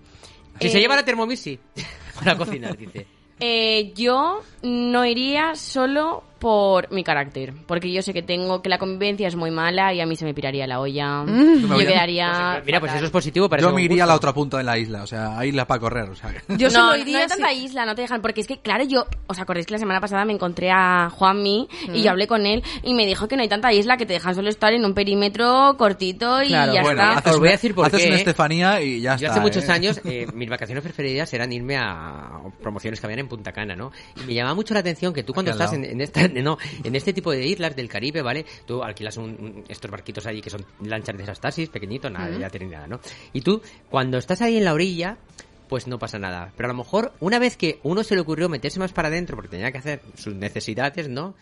Si Eh, se lleva la Thermomix, sí. Para cocinar, dice. Eh, yo no iría solo por mi carácter, porque yo sé que tengo que la convivencia es muy mala y a mí se me piraría la olla. Mm. Yo quedaría. Mira, pues eso es positivo para Yo me iría a la otra punta de la isla, o sea, a isla para correr, o sea. Yo no, solo no iría hay si- tanta isla, no te dejan, porque es que, claro, yo, ¿os acordáis que la semana pasada me encontré a Juanmi y yo hablé con él y me dijo que no hay tanta isla, que te dejan solo estar en un perímetro cortito y Claro, ya bueno, está. haces Os voy a decir por haces qué, una ¿eh? Estefanía y ya Yo está. hace muchos ¿eh? años, eh, mis vacaciones preferidas eran irme a promociones que habían en Punta Cana, ¿no? Y me llamaba mucho la atención que tú cuando estás en esta, no, en este tipo de islas del Caribe, ¿vale? Tú alquilas un- un- estos barquitos allí que son lanchas de esas taxis, pequeñitos, nada, ya tienen nada, ¿no? Y tú, cuando estás ahí en la orilla, pues no pasa nada. Pero a lo mejor, una vez que uno se le ocurrió meterse más para adentro porque tenía que hacer sus necesidades, ¿no?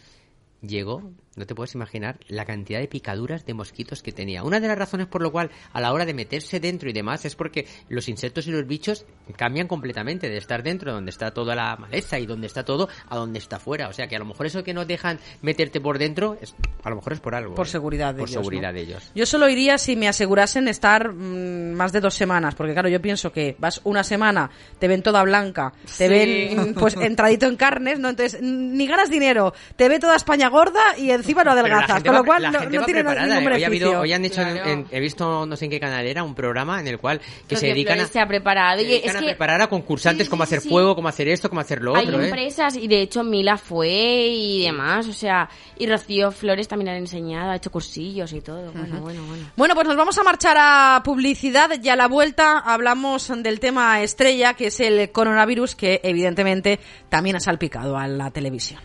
Llegó, no te puedes imaginar, la cantidad de picaduras de mosquitos que tenía. Una de las razones por lo cual a la hora de meterse dentro y demás es porque los insectos y los bichos cambian completamente de estar dentro donde está toda la maleza y donde está todo a donde está fuera. O sea que a lo mejor eso que no dejan meterte por dentro, es, a lo mejor es por algo. Por ¿eh? seguridad de Por ellos, seguridad ¿no? de ellos. Yo solo iría si me asegurasen estar mm, más de dos semanas, porque claro, yo pienso que vas una semana, te ven toda blanca, te Sí. ven pues entradito en carnes, ¿no? Entonces, ni ganas dinero, te ve toda España gorda y encima no adelgazas, con lo cual no, no tiene ningún ¿eh? Hoy, ha habido, beneficio. hoy han hecho, en- Claro. en- he visto no sé en qué canal era, un programa en el cual que se dedican a, se ha preparado. se Y dedican es a que preparar a concursantes Sí, cómo hacer sí. fuego, cómo hacer esto, cómo hacer lo Hay otro, ¿eh? empresas y de hecho Mila fue y demás, o sea, y Rocío Flores también han enseñado, ha hecho cursillos y todo. Bueno, bueno, bueno. Bueno, pues nos vamos a marchar a publicidad y a la vuelta hablamos del tema estrella, que es el coronavirus, que evidentemente también ha salpicado a la televisión.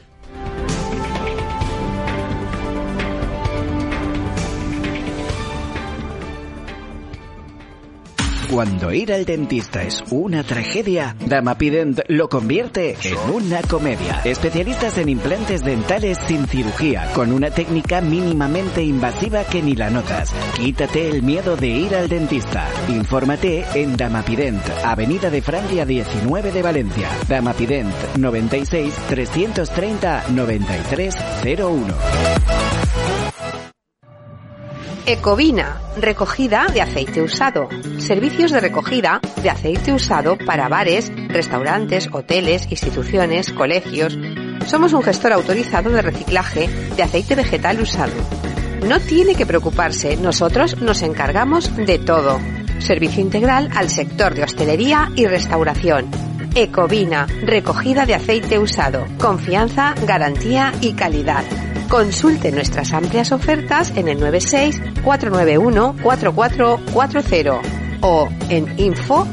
Cuando ir al dentista es una tragedia, Damapident lo convierte en una comedia. Especialistas en implantes dentales sin cirugía, con una técnica mínimamente invasiva que ni la notas. Quítate el miedo de ir al dentista. Infórmate en Damapident, Avenida de Francia 19 de Valencia. Damapident 96 330 9301. Ecovina, recogida de aceite usado. Servicios de recogida de aceite usado para bares, restaurantes, hoteles, instituciones, colegios. Somos un gestor autorizado de reciclaje de aceite vegetal usado. No tiene que preocuparse, nosotros nos encargamos de todo. Servicio integral al sector de hostelería y restauración. Ecovina, recogida de aceite usado. Confianza, garantía y calidad. Consulte nuestras amplias ofertas en el 96 491 4440 o en info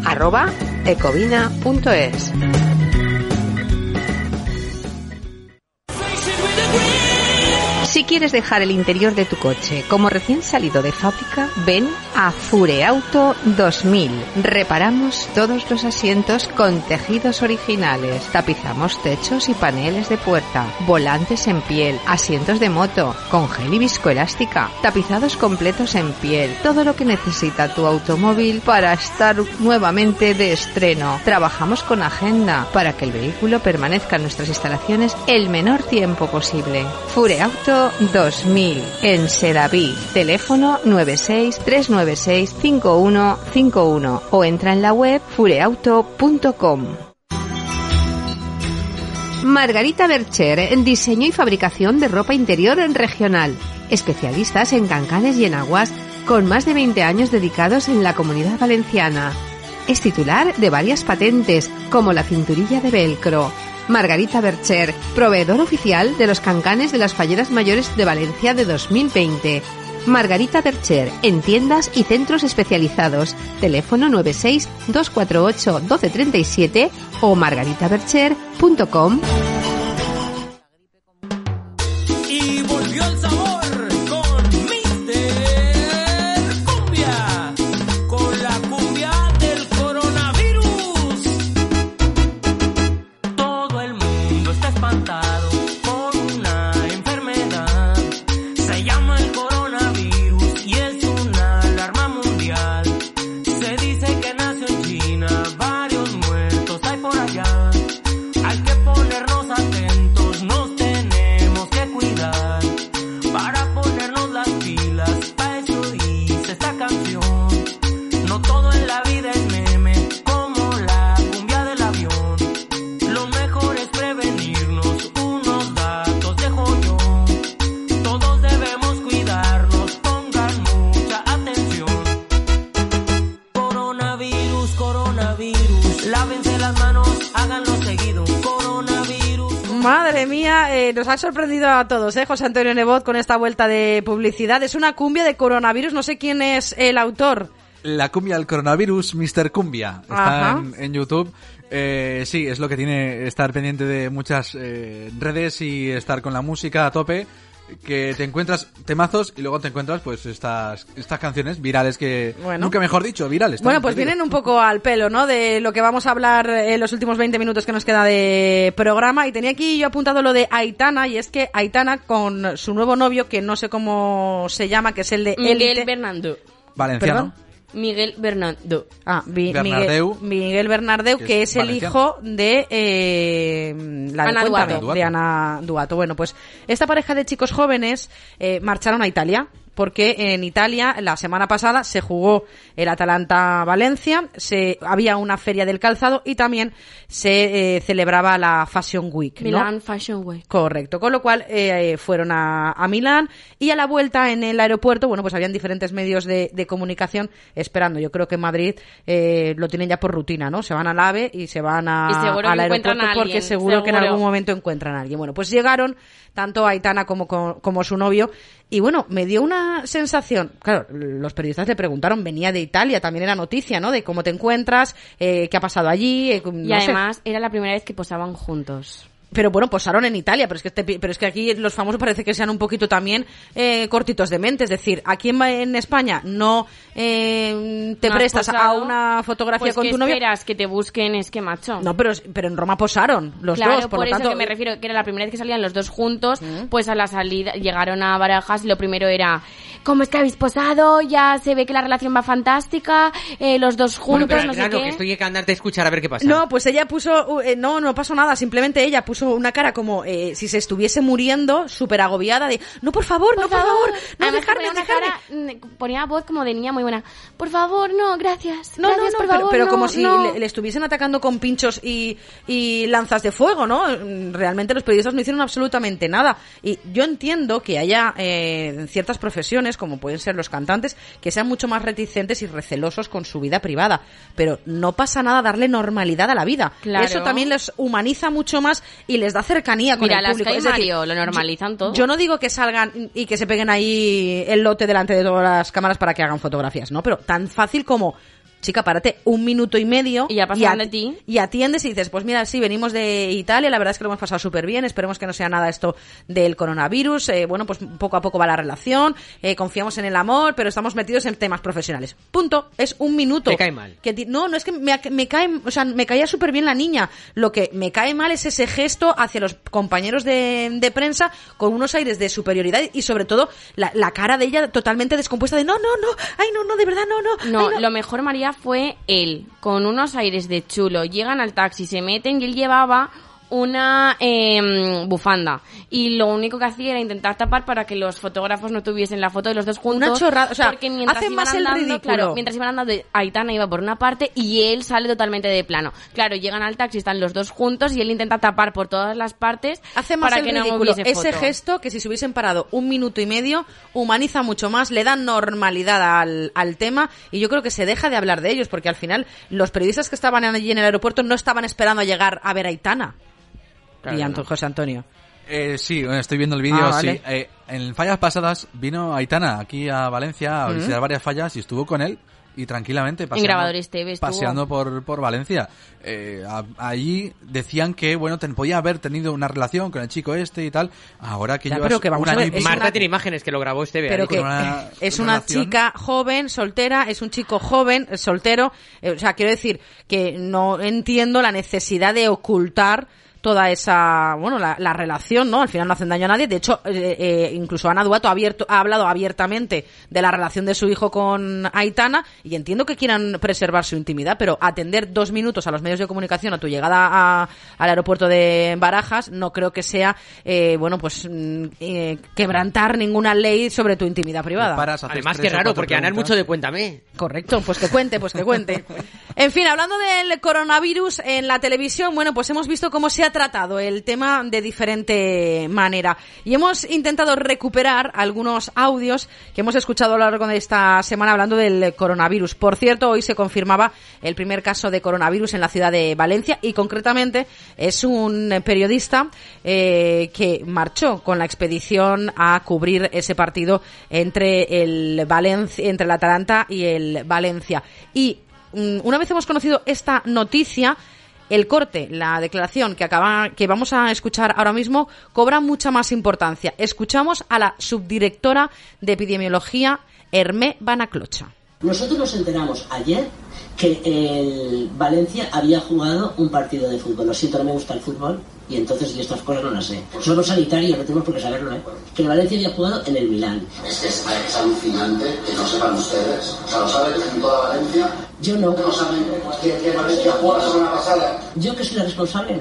quieres dejar el interior de tu coche como recién salido de fábrica, ven a Fureauto 2000. Reparamos todos los asientos con tejidos originales. Tapizamos techos y paneles de puerta, volantes en piel, asientos de moto, con gel y viscoelástica, tapizados completos en piel. Todo lo que necesita tu automóvil para estar nuevamente de estreno. Trabajamos con agenda para que el vehículo permanezca en nuestras instalaciones el menor tiempo posible. Fureauto 2000 en Sedaví. Teléfono 96 396 5151 o entra en la web fureauto.com. Margarita Bercher, en diseño y fabricación de ropa interior en regional. Especialistas en cancanes y enaguas, con más de 20 años dedicados en la comunidad valenciana. Es titular de varias patentes, como la cinturilla de velcro. Margarita Bercher, proveedor oficial de los cancanes de las falleras mayores de Valencia de 2020. Margarita Bercher, en tiendas y centros especializados. Teléfono 96 248 1237 o margaritabercher.com. ha sorprendido a todos, ¿eh? José Antonio Nebot con esta vuelta de publicidad. Es una cumbia de coronavirus, no sé quién es el autor. La cumbia del coronavirus, Mr. Cumbia. Está en, en YouTube. Eh, sí, es lo que tiene estar pendiente de muchas eh, redes y estar con la música a tope. Que te encuentras temazos y luego te encuentras pues estas estas canciones virales que Bueno. nunca mejor dicho virales. Bueno, pues vienen un poco al pelo, ¿no? De lo que vamos a hablar en los últimos 20 minutos que nos queda de programa. Y tenía aquí yo apuntado lo de Aitana, y es que Aitana con su nuevo novio, que no sé cómo se llama, que es el de Miguel Élite. Bernardo. Valenciano. ¿Perdón? Miguel Bernardo. Ah, Vi- Bernardeu. Miguel, Miguel Bernardeu, Que que, es es, el hijo de eh, la de Ana Cuéntame, Duato. de Ana Duato. Bueno, pues esta pareja de chicos jóvenes eh, marcharon a Italia porque en Italia la semana pasada se jugó el Atalanta Valencia, se había una feria del calzado y también se eh, celebraba la Fashion Week, ¿no? Milan Fashion Week. Correcto, con lo cual eh, fueron a, a Milán y a la vuelta en el aeropuerto, bueno, pues habían diferentes medios de, de comunicación esperando. Yo creo que en Madrid eh, lo tienen ya por rutina, ¿no? Se van al AVE y se van a, Y seguro al aeropuerto a porque seguro, que en algún momento encuentran a alguien. Bueno, pues llegaron tanto Aitana como, como, como su novio y bueno, me dio una sensación, claro, los periodistas le preguntaron, venía de Italia, también era noticia, ¿no? De cómo te encuentras, eh, qué ha pasado allí, eh, Y no sé. además era la primera vez que posaban juntos. Pero bueno, posaron en Italia, pero es que este pero es que aquí los famosos parece que sean un poquito también eh, cortitos de mente, es decir, aquí en, en España no eh, te ¿No has prestas a una fotografía Pues con ¿qué tu novio. esperas? Que te busquen, es que macho. No, pero pero en Roma posaron los claro, dos, por, por, lo eso tanto que me refiero, que era la primera vez que salían los dos juntos, pues a la salida llegaron a Barajas y lo primero era, ¿cómo es que habéis posado? Ya se ve que la relación va fantástica, eh, los dos Bueno, juntos, pero no sé claro, qué. que estoy que andar de escuchar a ver qué pasa. No, pues ella puso, uh, eh, no, no pasó nada, simplemente ella puso una cara como eh, si se estuviese muriendo, súper agobiada de, no, por favor, no, por favor, no, Además, dejarme, ponía una dejarme. cara, mm, ponía voz como de niña muy buena. Por favor, no, gracias. No, gracias, no, no, por pero, favor, pero no, como si no. le, le estuviesen atacando con pinchos y, y lanzas de fuego, ¿no? Mm, Realmente los periodistas no hicieron absolutamente nada. Y yo entiendo que haya eh, en ciertas profesiones, como pueden ser los cantantes, que sean mucho más reticentes y recelosos con su vida privada. Pero no pasa nada darle normalidad a la vida. Claro. Eso también les humaniza mucho más y les da cercanía con Mira, el público. Mario lo normalizan todo. Yo no digo que salgan y que se peguen ahí el lote delante de todas las cámaras para que hagan fotografías, ¿no? Pero tan fácil como, chica, párate un minuto y medio Y ya pasaron at- de ti. y atiendes y dices, pues mira, sí, venimos de Italia, la verdad es que lo hemos pasado súper bien, esperemos que no sea nada esto del coronavirus, eh, bueno, pues poco a poco va la relación, eh, confiamos en el amor, pero estamos metidos en temas profesionales. Punto, es un minuto. Te cae mal. Que no, no es que me, me cae, o sea, me caía súper bien la niña. Lo que me cae mal es ese gesto hacia los compañeros de, de prensa con unos aires de superioridad y sobre todo la, la cara de ella totalmente descompuesta de no, no, no, ay, no, no, de verdad, no, no. No, ay, no". lo mejor, María, fue él, con unos aires de chulo. Llegan al taxi, se meten y él llevaba una em, bufanda. Y lo único que hacía era intentar tapar para que los fotógrafos no tuviesen la foto de los dos juntos. Una chorrada, o sea, porque mientras hacen iban más el andando, ridículo. Claro, mientras iban andando, Aitana iba por una parte y él sale totalmente de plano. Claro, llegan al taxi, están los dos juntos y él intenta tapar por todas las partes Hace más para el que no ridículo hubiese ese gesto que si se hubiesen parado un minuto y medio humaniza mucho más, le da normalidad al, al tema y yo creo que se deja de hablar de ellos porque al final los periodistas que estaban allí en el aeropuerto no estaban esperando a llegar a ver a Aitana Claro y Anto- no. José Antonio. Eh, sí, bueno, estoy viendo el vídeo, Ah, vale. sí. Eh, en fallas pasadas vino Aitana aquí a Valencia a visitar varias fallas y estuvo con él y tranquilamente paseando, Grabadores TV paseando por, por Valencia. Eh, a- allí decían que, bueno, ten- podía haber tenido una relación con el chico este y tal. Ahora que Ya, pero que vamos a ver, Marta tiene imágenes que lo grabó este pero que una es una relación. chica joven, soltera, es un chico joven, eh, soltero. eh, o sea, quiero decir que no entiendo la necesidad de ocultar toda esa, bueno, la, la relación, ¿no? Al final no hacen daño a nadie. De hecho, eh, eh, incluso Ana Duato ha, abierto, ha hablado abiertamente de la relación de su hijo con Aitana y entiendo que quieran preservar su intimidad, pero atender dos minutos a los medios de comunicación a tu llegada a- al aeropuerto de Barajas no creo que sea, eh, bueno, pues mm, eh, quebrantar ninguna ley sobre tu intimidad privada. Además, qué raro, porque Ana es mucho de cuéntame. Correcto, pues que cuente, pues que cuente. En fin, hablando del coronavirus en la televisión, bueno, pues hemos visto cómo se ha tratado el tema de diferente manera. Y hemos intentado recuperar algunos audios que hemos escuchado a lo largo de esta semana hablando del coronavirus. Por cierto, hoy se confirmaba el primer caso de coronavirus en la ciudad de Valencia y concretamente es un periodista eh, que marchó con la expedición a cubrir ese partido entre el Valencia, entre el Atalanta y el Valencia. Y mm, una vez hemos conocido esta noticia, el corte, la declaración que acaba, que vamos a escuchar ahora mismo, cobra mucha más importancia. Escuchamos a la subdirectora de epidemiología, Hermé Banaclocha. Nosotros nos enteramos ayer que el Valencia había jugado un partido de fútbol. Lo siento, me gusta el fútbol y entonces yo estas cosas no las sé. Somos sanitarios, no tenemos por qué saberlo, ¿eh? Que el Valencia había jugado en el Milán. Es que es, es alucinante que no sepan ustedes. O sea, lo saben en toda Valencia. Yo no. No saben que, que Valencia juega la semana pasada. Yo que soy la responsable.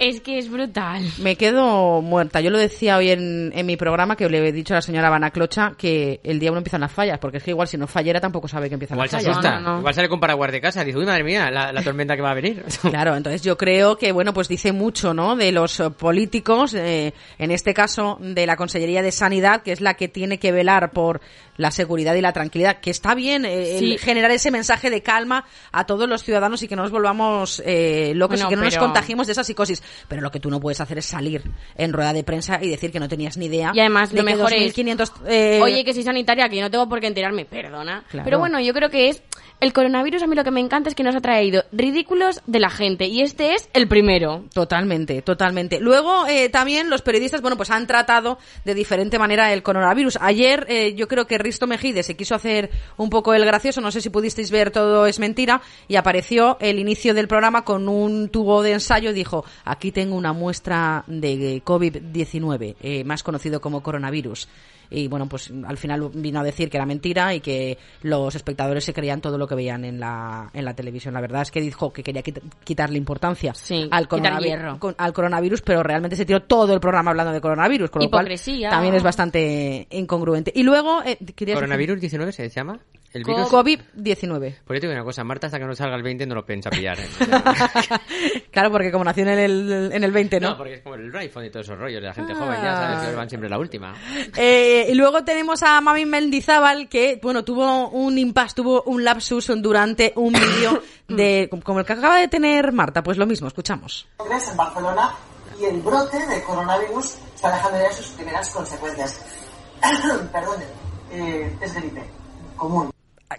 Es que es brutal. Me quedo muerta. Yo lo decía hoy en, en mi programa que le he dicho a la señora Banaclocha que el día uno empiezan las fallas, porque es que igual si no fallera tampoco sabe que empiezan Igual las fallas. asusta. Igual sale con paraguas de casa. Dice, uy, madre mía, la, la tormenta que va a venir. Claro, entonces yo creo que, bueno, pues dice mucho, ¿no? De los eh, políticos, eh, en este caso de la Consellería de Sanidad, que es la que tiene que velar por la seguridad y la tranquilidad, que está bien eh, el generar ese mensaje de calma a todos los ciudadanos y que no nos volvamos eh, locos Bueno, y que no nos contagiemos de esa psicosis. Pero lo que tú no puedes hacer es salir en rueda de prensa y decir que no tenías ni idea. Y además de lo que mejor es, 2.500, eh, oye, que soy sanitaria, que yo no tengo por qué enterarme, perdona. Claro. Pero bueno, yo creo que es, el coronavirus a mí lo que me encanta es que nos ha traído ridículos de la gente, y este es el primero. Totalmente, totalmente. Luego, eh, también los periodistas, bueno, pues han tratado de diferente manera el coronavirus. Ayer, eh, yo creo que Risto Mejide se quiso hacer un poco el gracioso, no sé si pudisteis ver Todo es mentira, y apareció el inicio del programa con un tubo de ensayo y dijo, aquí tengo una muestra de COVID-19, eh, más conocido como coronavirus. Y bueno, pues al final vino a decir que era mentira y que los espectadores se creían todo lo que veían en la, en la televisión. La verdad es que dijo que quería quit- quitarle importancia al, quitar coronavi- hierro. con- al coronavirus, pero realmente se tiró todo el programa hablando de coronavirus, con lo Hipocresía. cual también es bastante incongruente. Y luego, eh, ¿querías decir? ¿Coronavirus 19 se llama? ¿El virus? COVID-19. Pues yo te digo una cosa, Marta hasta que no salga el 20 no lo piensa pillar. ¿eh? Claro, porque como nació en el, en el 20, ¿no? No, porque es como el iPhone y todos esos rollos de la gente joven, ya sabes que van siempre la última. Eh, y luego tenemos a Mami Mendizábal que, bueno, tuvo un impasse, tuvo un lapsus durante un vídeo de, como el que acaba de tener Marta, pues lo mismo, escuchamos. En Barcelona y el brote de coronavirus está dejando ya sus primeras consecuencias. Perdón, eh, es gripe común.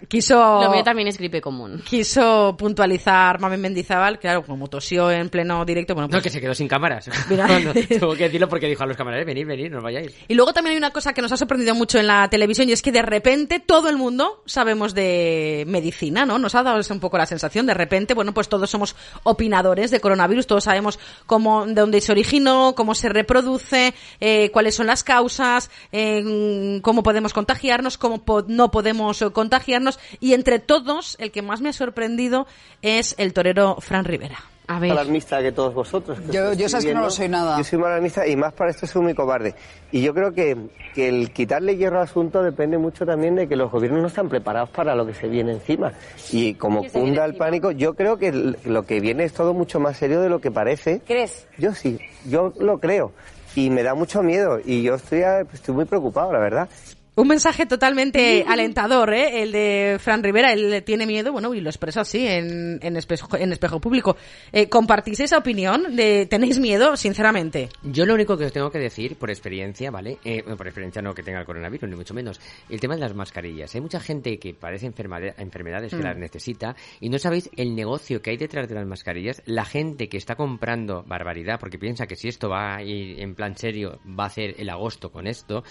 Quiso... Lo mío también es gripe común. Quiso puntualizar Mami Mendizábal, claro, como tosió en pleno directo, bueno, No, pues... que se quedó sin cámaras. Mira. No, tuvo que decirlo porque dijo a los camareros, venid, venid, no vayáis. Y luego también hay una cosa que nos ha sorprendido mucho en la televisión y es que de repente todo el mundo sabemos de medicina, ¿no? Nos ha dado un poco la sensación, de repente, bueno, pues todos somos opinadores de coronavirus, todos sabemos cómo, de dónde se originó, cómo se reproduce, eh, cuáles son las causas, eh, cómo podemos contagiarnos, cómo po- no podemos eh, contagiarnos y entre todos, el que más me ha sorprendido es el torero Fran Rivera. A alarmista que todos vosotros. que Yo- yo sabes que no viendo. lo soy nada. Yo soy muy alarmista y más para esto soy muy cobarde. Y yo creo que, que el quitarle hierro al asunto depende mucho también de que los gobiernos no están preparados para lo que se viene encima. Y como ¿Qué se viene cunda el pánico, yo creo que lo que viene es todo mucho más serio de lo que parece. ¿Crees? Yo sí, yo lo creo. Y me da mucho miedo. Y yo estoy, a- estoy muy preocupado, la verdad. Un mensaje totalmente alentador, ¿eh? El de Fran Rivera, él tiene miedo, bueno, y lo expresa así en, en, espejo, en espejo público. Eh, ¿Compartís esa opinión? de ¿Tenéis miedo, sinceramente? Yo lo único que os tengo que decir, por experiencia, ¿vale? Eh, por experiencia no que tenga el coronavirus, ni mucho menos. El tema de las mascarillas. Hay mucha gente que enfermade- enfermedades que Mm. las necesita y no sabéis el negocio que hay detrás de las mascarillas. La gente que está comprando barbaridad porque piensa que si esto va a ir en plan serio, va a hacer el agosto con esto.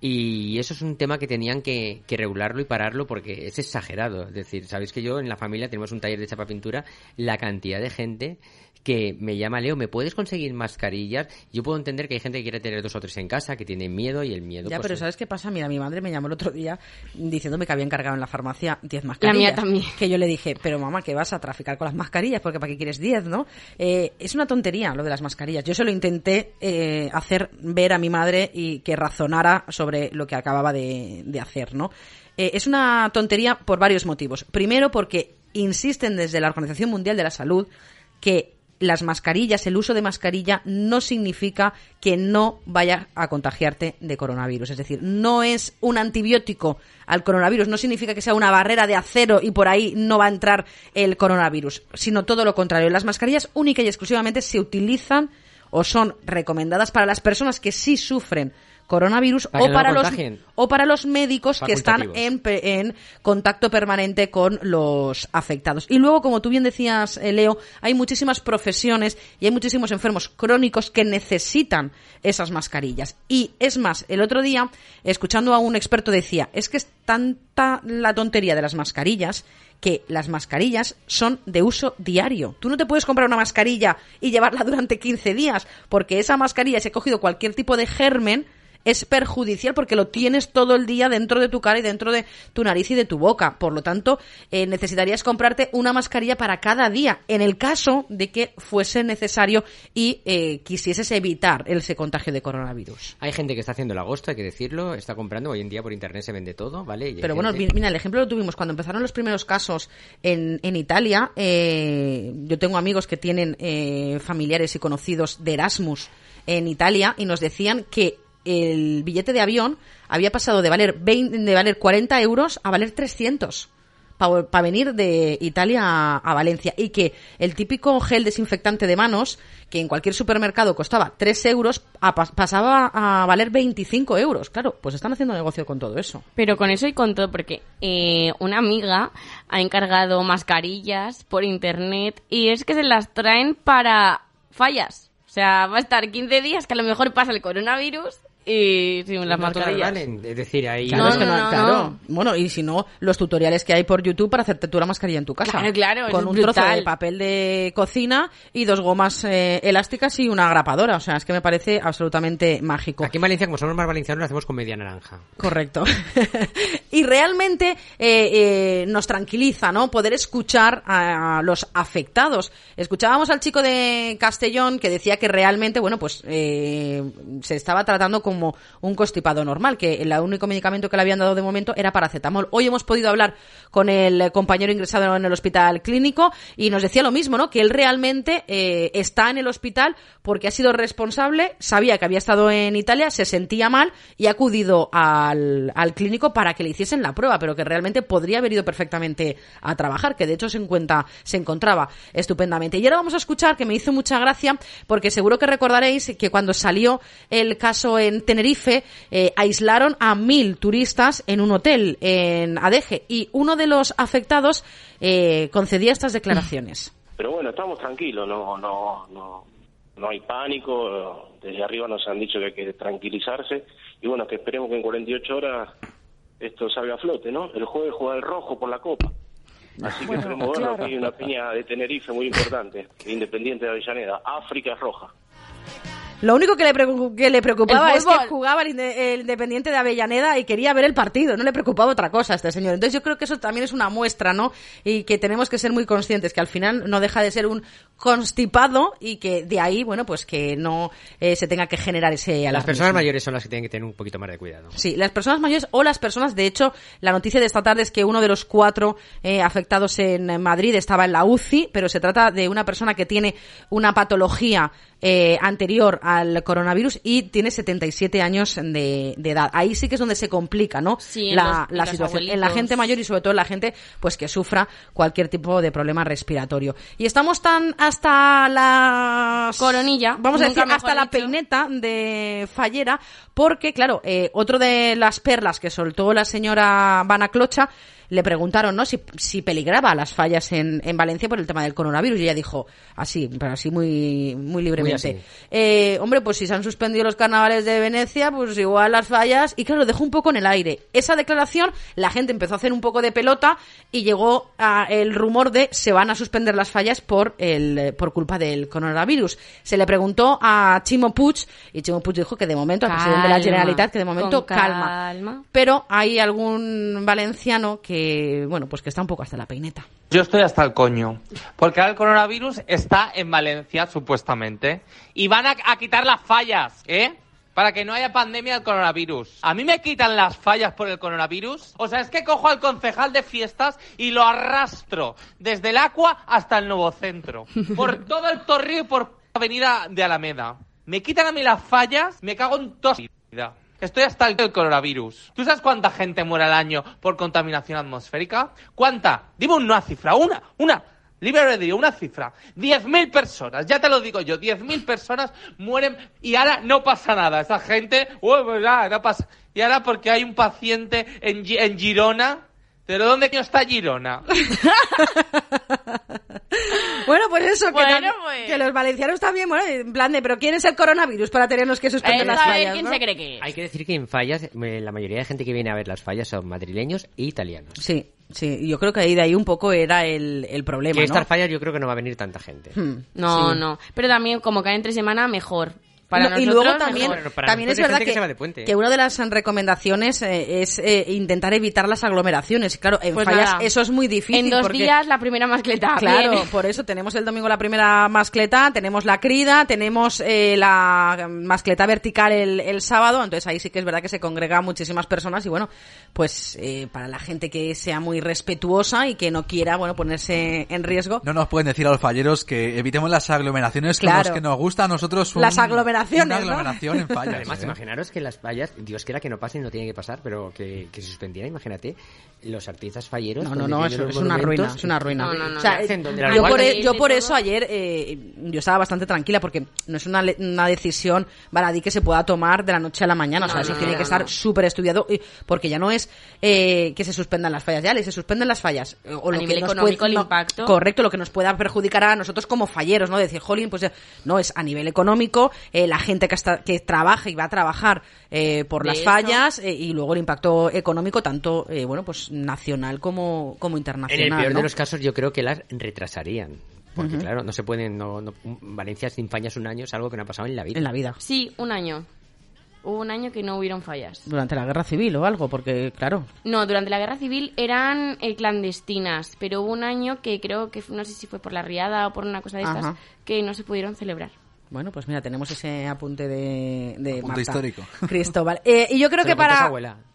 Y eso es un tema que tenían que, que regularlo y pararlo porque es exagerado. Es decir, sabéis que yo en la familia tenemos un taller de chapa pintura, la cantidad de gente que me llama Leo, ¿me puedes conseguir mascarillas? Yo puedo entender que hay gente que quiere tener dos o tres en casa, que tiene miedo y el miedo Ya, pues, pero es- ¿sabes qué pasa? Mira, mi madre me llamó el otro día diciéndome que había encargado en la farmacia 10 mascarillas. mía también. Que yo le dije, pero mamá, que vas a traficar con las mascarillas, porque ¿para qué quieres 10, no? Eh, es una tontería lo de las mascarillas. Yo se lo intenté eh, hacer ver a mi madre y que razonara sobre lo que acababa de, de hacer, ¿no? Eh, es una tontería por varios motivos. Primero, porque insisten desde la Organización Mundial de la Salud que las mascarillas, el uso de mascarilla no significa que no vaya a contagiarte de coronavirus. Es decir, no es un antibiótico al coronavirus, no significa que sea una barrera de acero y por ahí no va a entrar el coronavirus, sino todo lo contrario. Las mascarillas única y exclusivamente se utilizan o son recomendadas para las personas que sí sufren coronavirus Para o para lo los o para los médicos que están en, en contacto permanente con los afectados. Y luego, como tú bien decías, eh, Leo, hay muchísimas profesiones y hay muchísimos enfermos crónicos que necesitan esas mascarillas. Y es más, el otro día, escuchando a un experto, decía, es que es tanta la tontería de las mascarillas que las mascarillas son de uso diario. Tú no te puedes comprar una mascarilla y llevarla durante 15 días, porque esa mascarilla, si he cogido cualquier tipo de germen, es perjudicial porque lo tienes todo el día dentro de tu cara y dentro de tu nariz y de tu boca. Por lo tanto, eh, necesitarías comprarte una mascarilla para cada día, en el caso de que fuese necesario y eh, quisieses evitar ese contagio de coronavirus. Hay gente que está haciendo el agosto, hay que decirlo, está comprando, hoy en día por internet se vende todo, ¿vale? Pero bueno, gente- mira, el ejemplo lo tuvimos cuando empezaron los primeros casos en, en Italia. eh, yo tengo amigos que tienen eh, familiares y conocidos de Erasmus en Italia y nos decían que el billete de avión había pasado de valer 20 de valer 40 euros a valer 300 para venir de Italia a, Valencia y que el típico gel desinfectante de manos que en cualquier supermercado costaba 3 euros pasaba a valer 25 euros. Claro, pues están haciendo negocio con todo eso. Pero con eso y con todo, porque eh, una amiga ha encargado mascarillas por internet y es que se las traen para fallas. O sea, va a estar 15 días que a lo mejor pasa el coronavirus y sin las No mascarillas. valen, es decir, ahí... Claro, No, es que no, no- no, claro. no. Bueno, y si no, los tutoriales que hay por YouTube para hacerte tú la mascarilla en tu casa. Claro, claro, Con un trozo de papel de cocina y dos gomas eh, elásticas y una grapadora. O sea, es que me parece absolutamente mágico. Aquí en Valencia, como somos más valencianos, lo hacemos con media naranja. Correcto. y realmente eh, eh, nos tranquiliza, ¿no? Poder escuchar a los afectados. Escuchábamos al chico de Castellón que decía que realmente, bueno, pues eh, se estaba tratando como un constipado normal, que el único medicamento que le habían dado de momento era paracetamol. Hoy hemos podido hablar con el compañero ingresado en el hospital clínico y nos decía lo mismo, ¿no? Que él realmente está en el hospital porque ha sido responsable, sabía que había estado en Italia, se sentía mal y ha acudido al, al clínico para que le hiciesen la prueba, pero que realmente podría haber ido perfectamente a trabajar, que de hecho se encuentra, se encontraba estupendamente. Y ahora vamos a escuchar, que me hizo mucha gracia, porque seguro que recordaréis que cuando salió el caso en Tenerife, eh, aislaron a mil turistas en un hotel en Adeje y uno de los afectados eh, concedía estas declaraciones. Pero bueno, estamos tranquilos, no, no, no, no hay pánico. Desde arriba nos han dicho que hay que tranquilizarse y bueno, que esperemos que en 48 horas esto salga a flote, ¿no? El jueves juega el rojo por la Copa. Así que que hay una peña de Tenerife muy importante, Independiente de Avellaneda. África es roja. Lo único que le, que le preocupaba es que jugaba el, Inde- el Independiente de Avellaneda y quería ver el partido, no le preocupaba otra cosa a este señor. Entonces yo creo que eso también es una muestra, ¿no? Y que tenemos que ser muy conscientes, que al final no deja de ser un constipado y que de ahí, bueno, pues que no eh, se tenga que generar ese Las alarmismo. personas mayores son las que tienen que tener un poquito más de cuidado. Sí, las personas mayores o las personas, de hecho, la noticia de esta tarde es que uno de los cuatro eh, afectados en Madrid estaba en la UCI, pero se trata de una persona que tiene una patología eh, anterior al coronavirus y tiene 77 años de, de edad. Ahí sí que es donde se complica, ¿no? Sí, la, los- la situación. En la gente mayor y sobre todo en la gente pues que sufra cualquier tipo de problema respiratorio. Y estamos tan hasta la Coronilla, vamos a decir hasta la dicho. peineta de Fallera, porque claro, eh, otro de las perlas que soltó la señora Vana Clocha le preguntaron, ¿no? Si, si peligraba las fallas en, en Valencia por el tema del coronavirus y ella dijo así, pero así muy, muy libremente. Eh, hombre, pues si se han suspendido los carnavales de Venecia, pues igual las fallas. Y claro, dejó un poco en el aire. Esa declaración, la gente empezó a hacer un poco de pelota y llegó a el rumor de se van a suspender las fallas por el por culpa del coronavirus. Se le preguntó a Chimo Puig y Chimo Puig dijo que de momento, al presidente de la Generalitat, que de momento calma. calma. Pero hay algún valenciano que, bueno, pues que está un poco hasta la peineta. Yo estoy hasta el coño. Porque ahora el coronavirus está en Valencia, supuestamente. Y van a, a quitar las fallas, ¿eh? Para que no haya pandemia del coronavirus. ¿A mí me quitan las fallas por el coronavirus? O sea, es que cojo al concejal de fiestas y lo arrastro desde el Aqua hasta el Nuevo Centro. Por todo el torrío y por avenida de Alameda. Me quitan a mí las fallas, me cago en toda vida. Estoy hasta el coronavirus. ¿Tú sabes cuánta gente muere al año por contaminación atmosférica? ¿Cuánta? Dime una cifra, una, una. Libre albedrío, una cifra. 10.000 personas, ya te lo digo yo, 10.000 personas mueren y ahora no pasa nada. Esa gente, uy, pues nada, no pasa. Y ahora porque hay un paciente en, en Girona. ¿Pero dónde está Girona? Bueno, pues eso, que, pues. que los valencianos también, bueno, en plan de, pero ¿quién es el coronavirus para tenernos que suspender las fallas? quién ¿no? se cree que es. Hay que decir que en fallas, eh, la mayoría de gente que viene a ver las fallas son madrileños e italianos. Sí, sí, yo creo que ahí de ahí un poco era el, el problema, que ¿no? estas fallas yo creo que no va a venir tanta gente. Hmm, No, sí. no. Pero también, como cae entre semana, mejor. Para No, y luego también, mejor. también es verdad que, que ¿eh? una de las recomendaciones eh, es eh, intentar evitar las aglomeraciones. Claro, en Pues fallas nada. eso es muy difícil. En dos porque- días la primera mascleta. Claro, Bien. por eso tenemos el domingo la primera mascleta, tenemos la crida, tenemos eh, la mascleta vertical el, el sábado, entonces ahí sí que es verdad que se congregan muchísimas personas y bueno, pues eh, para la gente que sea muy respetuosa y que no quiera, bueno, ponerse en riesgo. No nos pueden decir a los falleros que evitemos las aglomeraciones Claro. los que nos gusta a nosotros un- Las aglomeraciones, una ¿no? aglomeración en fallas. Además, ¿eh? imaginaros que las fallas, Dios quiera que no pasen, no tiene que pasar, pero que, que se suspendiera, imagínate, los artistas falleros. No, no, no, eso es una ruina, es una ruina. No, no, no, O sea, ¿qué hacen? ¿Dónde las yo, por, guardan? e- yo por eso ayer eh, yo estaba bastante tranquila porque no es una, una decisión baladí que se pueda tomar de la noche a la mañana. o sea, No, eso no, tiene no, que estar no. súper estudiado porque ya no es eh, que se suspendan las fallas, ya le se suspenden las fallas. O A lo nivel que nos económico, puede- el no, impacto. Correcto, lo que nos pueda perjudicar a nosotros como falleros, ¿no? Decir, jolín, pues no, es a nivel económico, eh, la gente que, está, que trabaja y va a trabajar eh, por De las hecho- fallas eh, y luego el impacto económico tanto, eh, bueno, pues nacional como, como En internacional. el peor ¿no? de los casos, yo creo que las retrasarían. Porque, claro, no se pueden. No, no- Valencia sin fallas un año es algo que no ha pasado en la vida. En la vida. Sí, un año. Hubo un año que no hubieron fallas. Durante la guerra civil o algo, porque, claro. No, durante la guerra civil eran eh, clandestinas, pero hubo un año que creo que, no sé si fue por la riada o por una cosa de estas, que no se pudieron celebrar. Bueno, pues mira, tenemos ese apunte de, de Apunte Marta histórico. Cristóbal. Eh, y yo creo Se que para,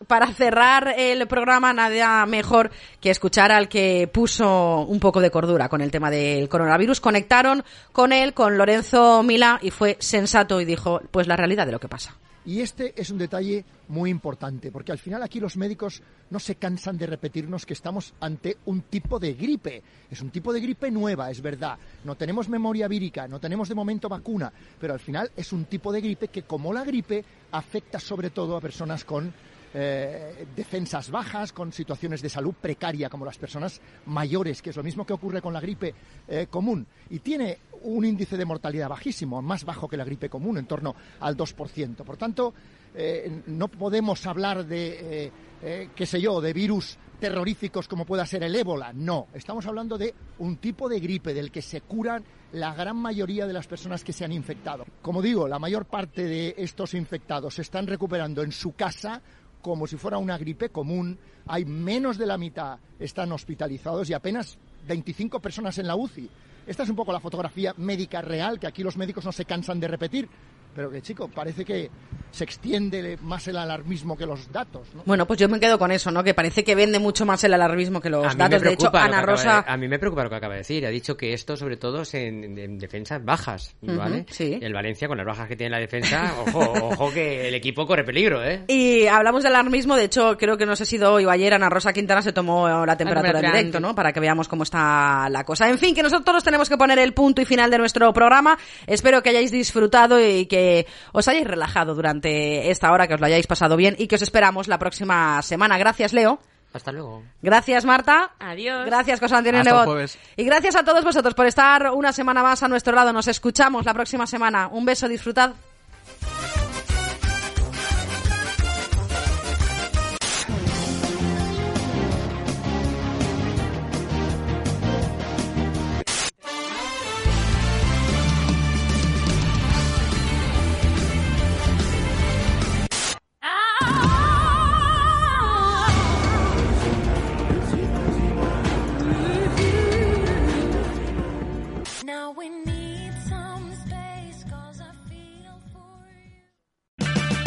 para cerrar el programa, nada mejor que escuchar al que puso un poco de cordura con el tema del coronavirus. Conectaron con él, con Lorenzo Milá, y fue sensato y dijo, pues la realidad de lo que pasa. Y este es un detalle muy importante, porque al final aquí los médicos no se cansan de repetirnos que estamos ante un tipo de gripe. Es un tipo de gripe nueva, es verdad. No tenemos memoria vírica, no tenemos de momento vacuna, pero al final es un tipo de gripe que, como la gripe, afecta sobre todo a personas con eh, defensas bajas, con situaciones de salud precaria, como las personas mayores, que es lo mismo que ocurre con la gripe eh, común. Y tiene un índice de mortalidad bajísimo, más bajo que la gripe común, en torno al 2%. Por tanto, eh, no podemos hablar de, eh, eh, qué sé yo, de virus terroríficos como pueda ser el ébola. No, estamos hablando de un tipo de gripe del que se curan la gran mayoría de las personas que se han infectado. Como digo, la mayor parte de estos infectados se están recuperando en su casa como si fuera una gripe común. Hay menos de la mitad están hospitalizados y apenas 25 personas en la UCI. Esta es un poco la fotografía médica real que aquí los médicos no se cansan de repetir. Pero que chico, parece que se extiende más el alarmismo que los datos. ¿no? Bueno, pues yo me quedo con eso, ¿no? Que parece que vende mucho más el alarmismo que los datos. De hecho, Ana Rosa... de- a mí me preocupa lo que acaba de decir. Ha dicho que esto, sobre todo, es en, en defensas bajas, ¿vale? sí. El Valencia, con las bajas que tiene la defensa, ojo, ojo que el equipo corre peligro, ¿eh? Y hablamos del alarmismo, de hecho, creo que no sé si hoy o ayer Ana Rosa Quintana se tomó la temperatura en directo. ¿no? Para que veamos cómo está la cosa. En fin, que nosotros tenemos que poner el punto y final de nuestro programa. Espero que hayáis disfrutado y que os hayáis relajado durante esta hora, que os lo hayáis pasado bien y que os esperamos la próxima semana. Gracias, Leo. Hasta luego. Gracias, Marta. Adiós. Gracias, José Antonio Nebot. jueves. Y gracias a todos vosotros por estar una semana más a nuestro lado. Nos escuchamos la próxima semana. Un beso, disfrutad.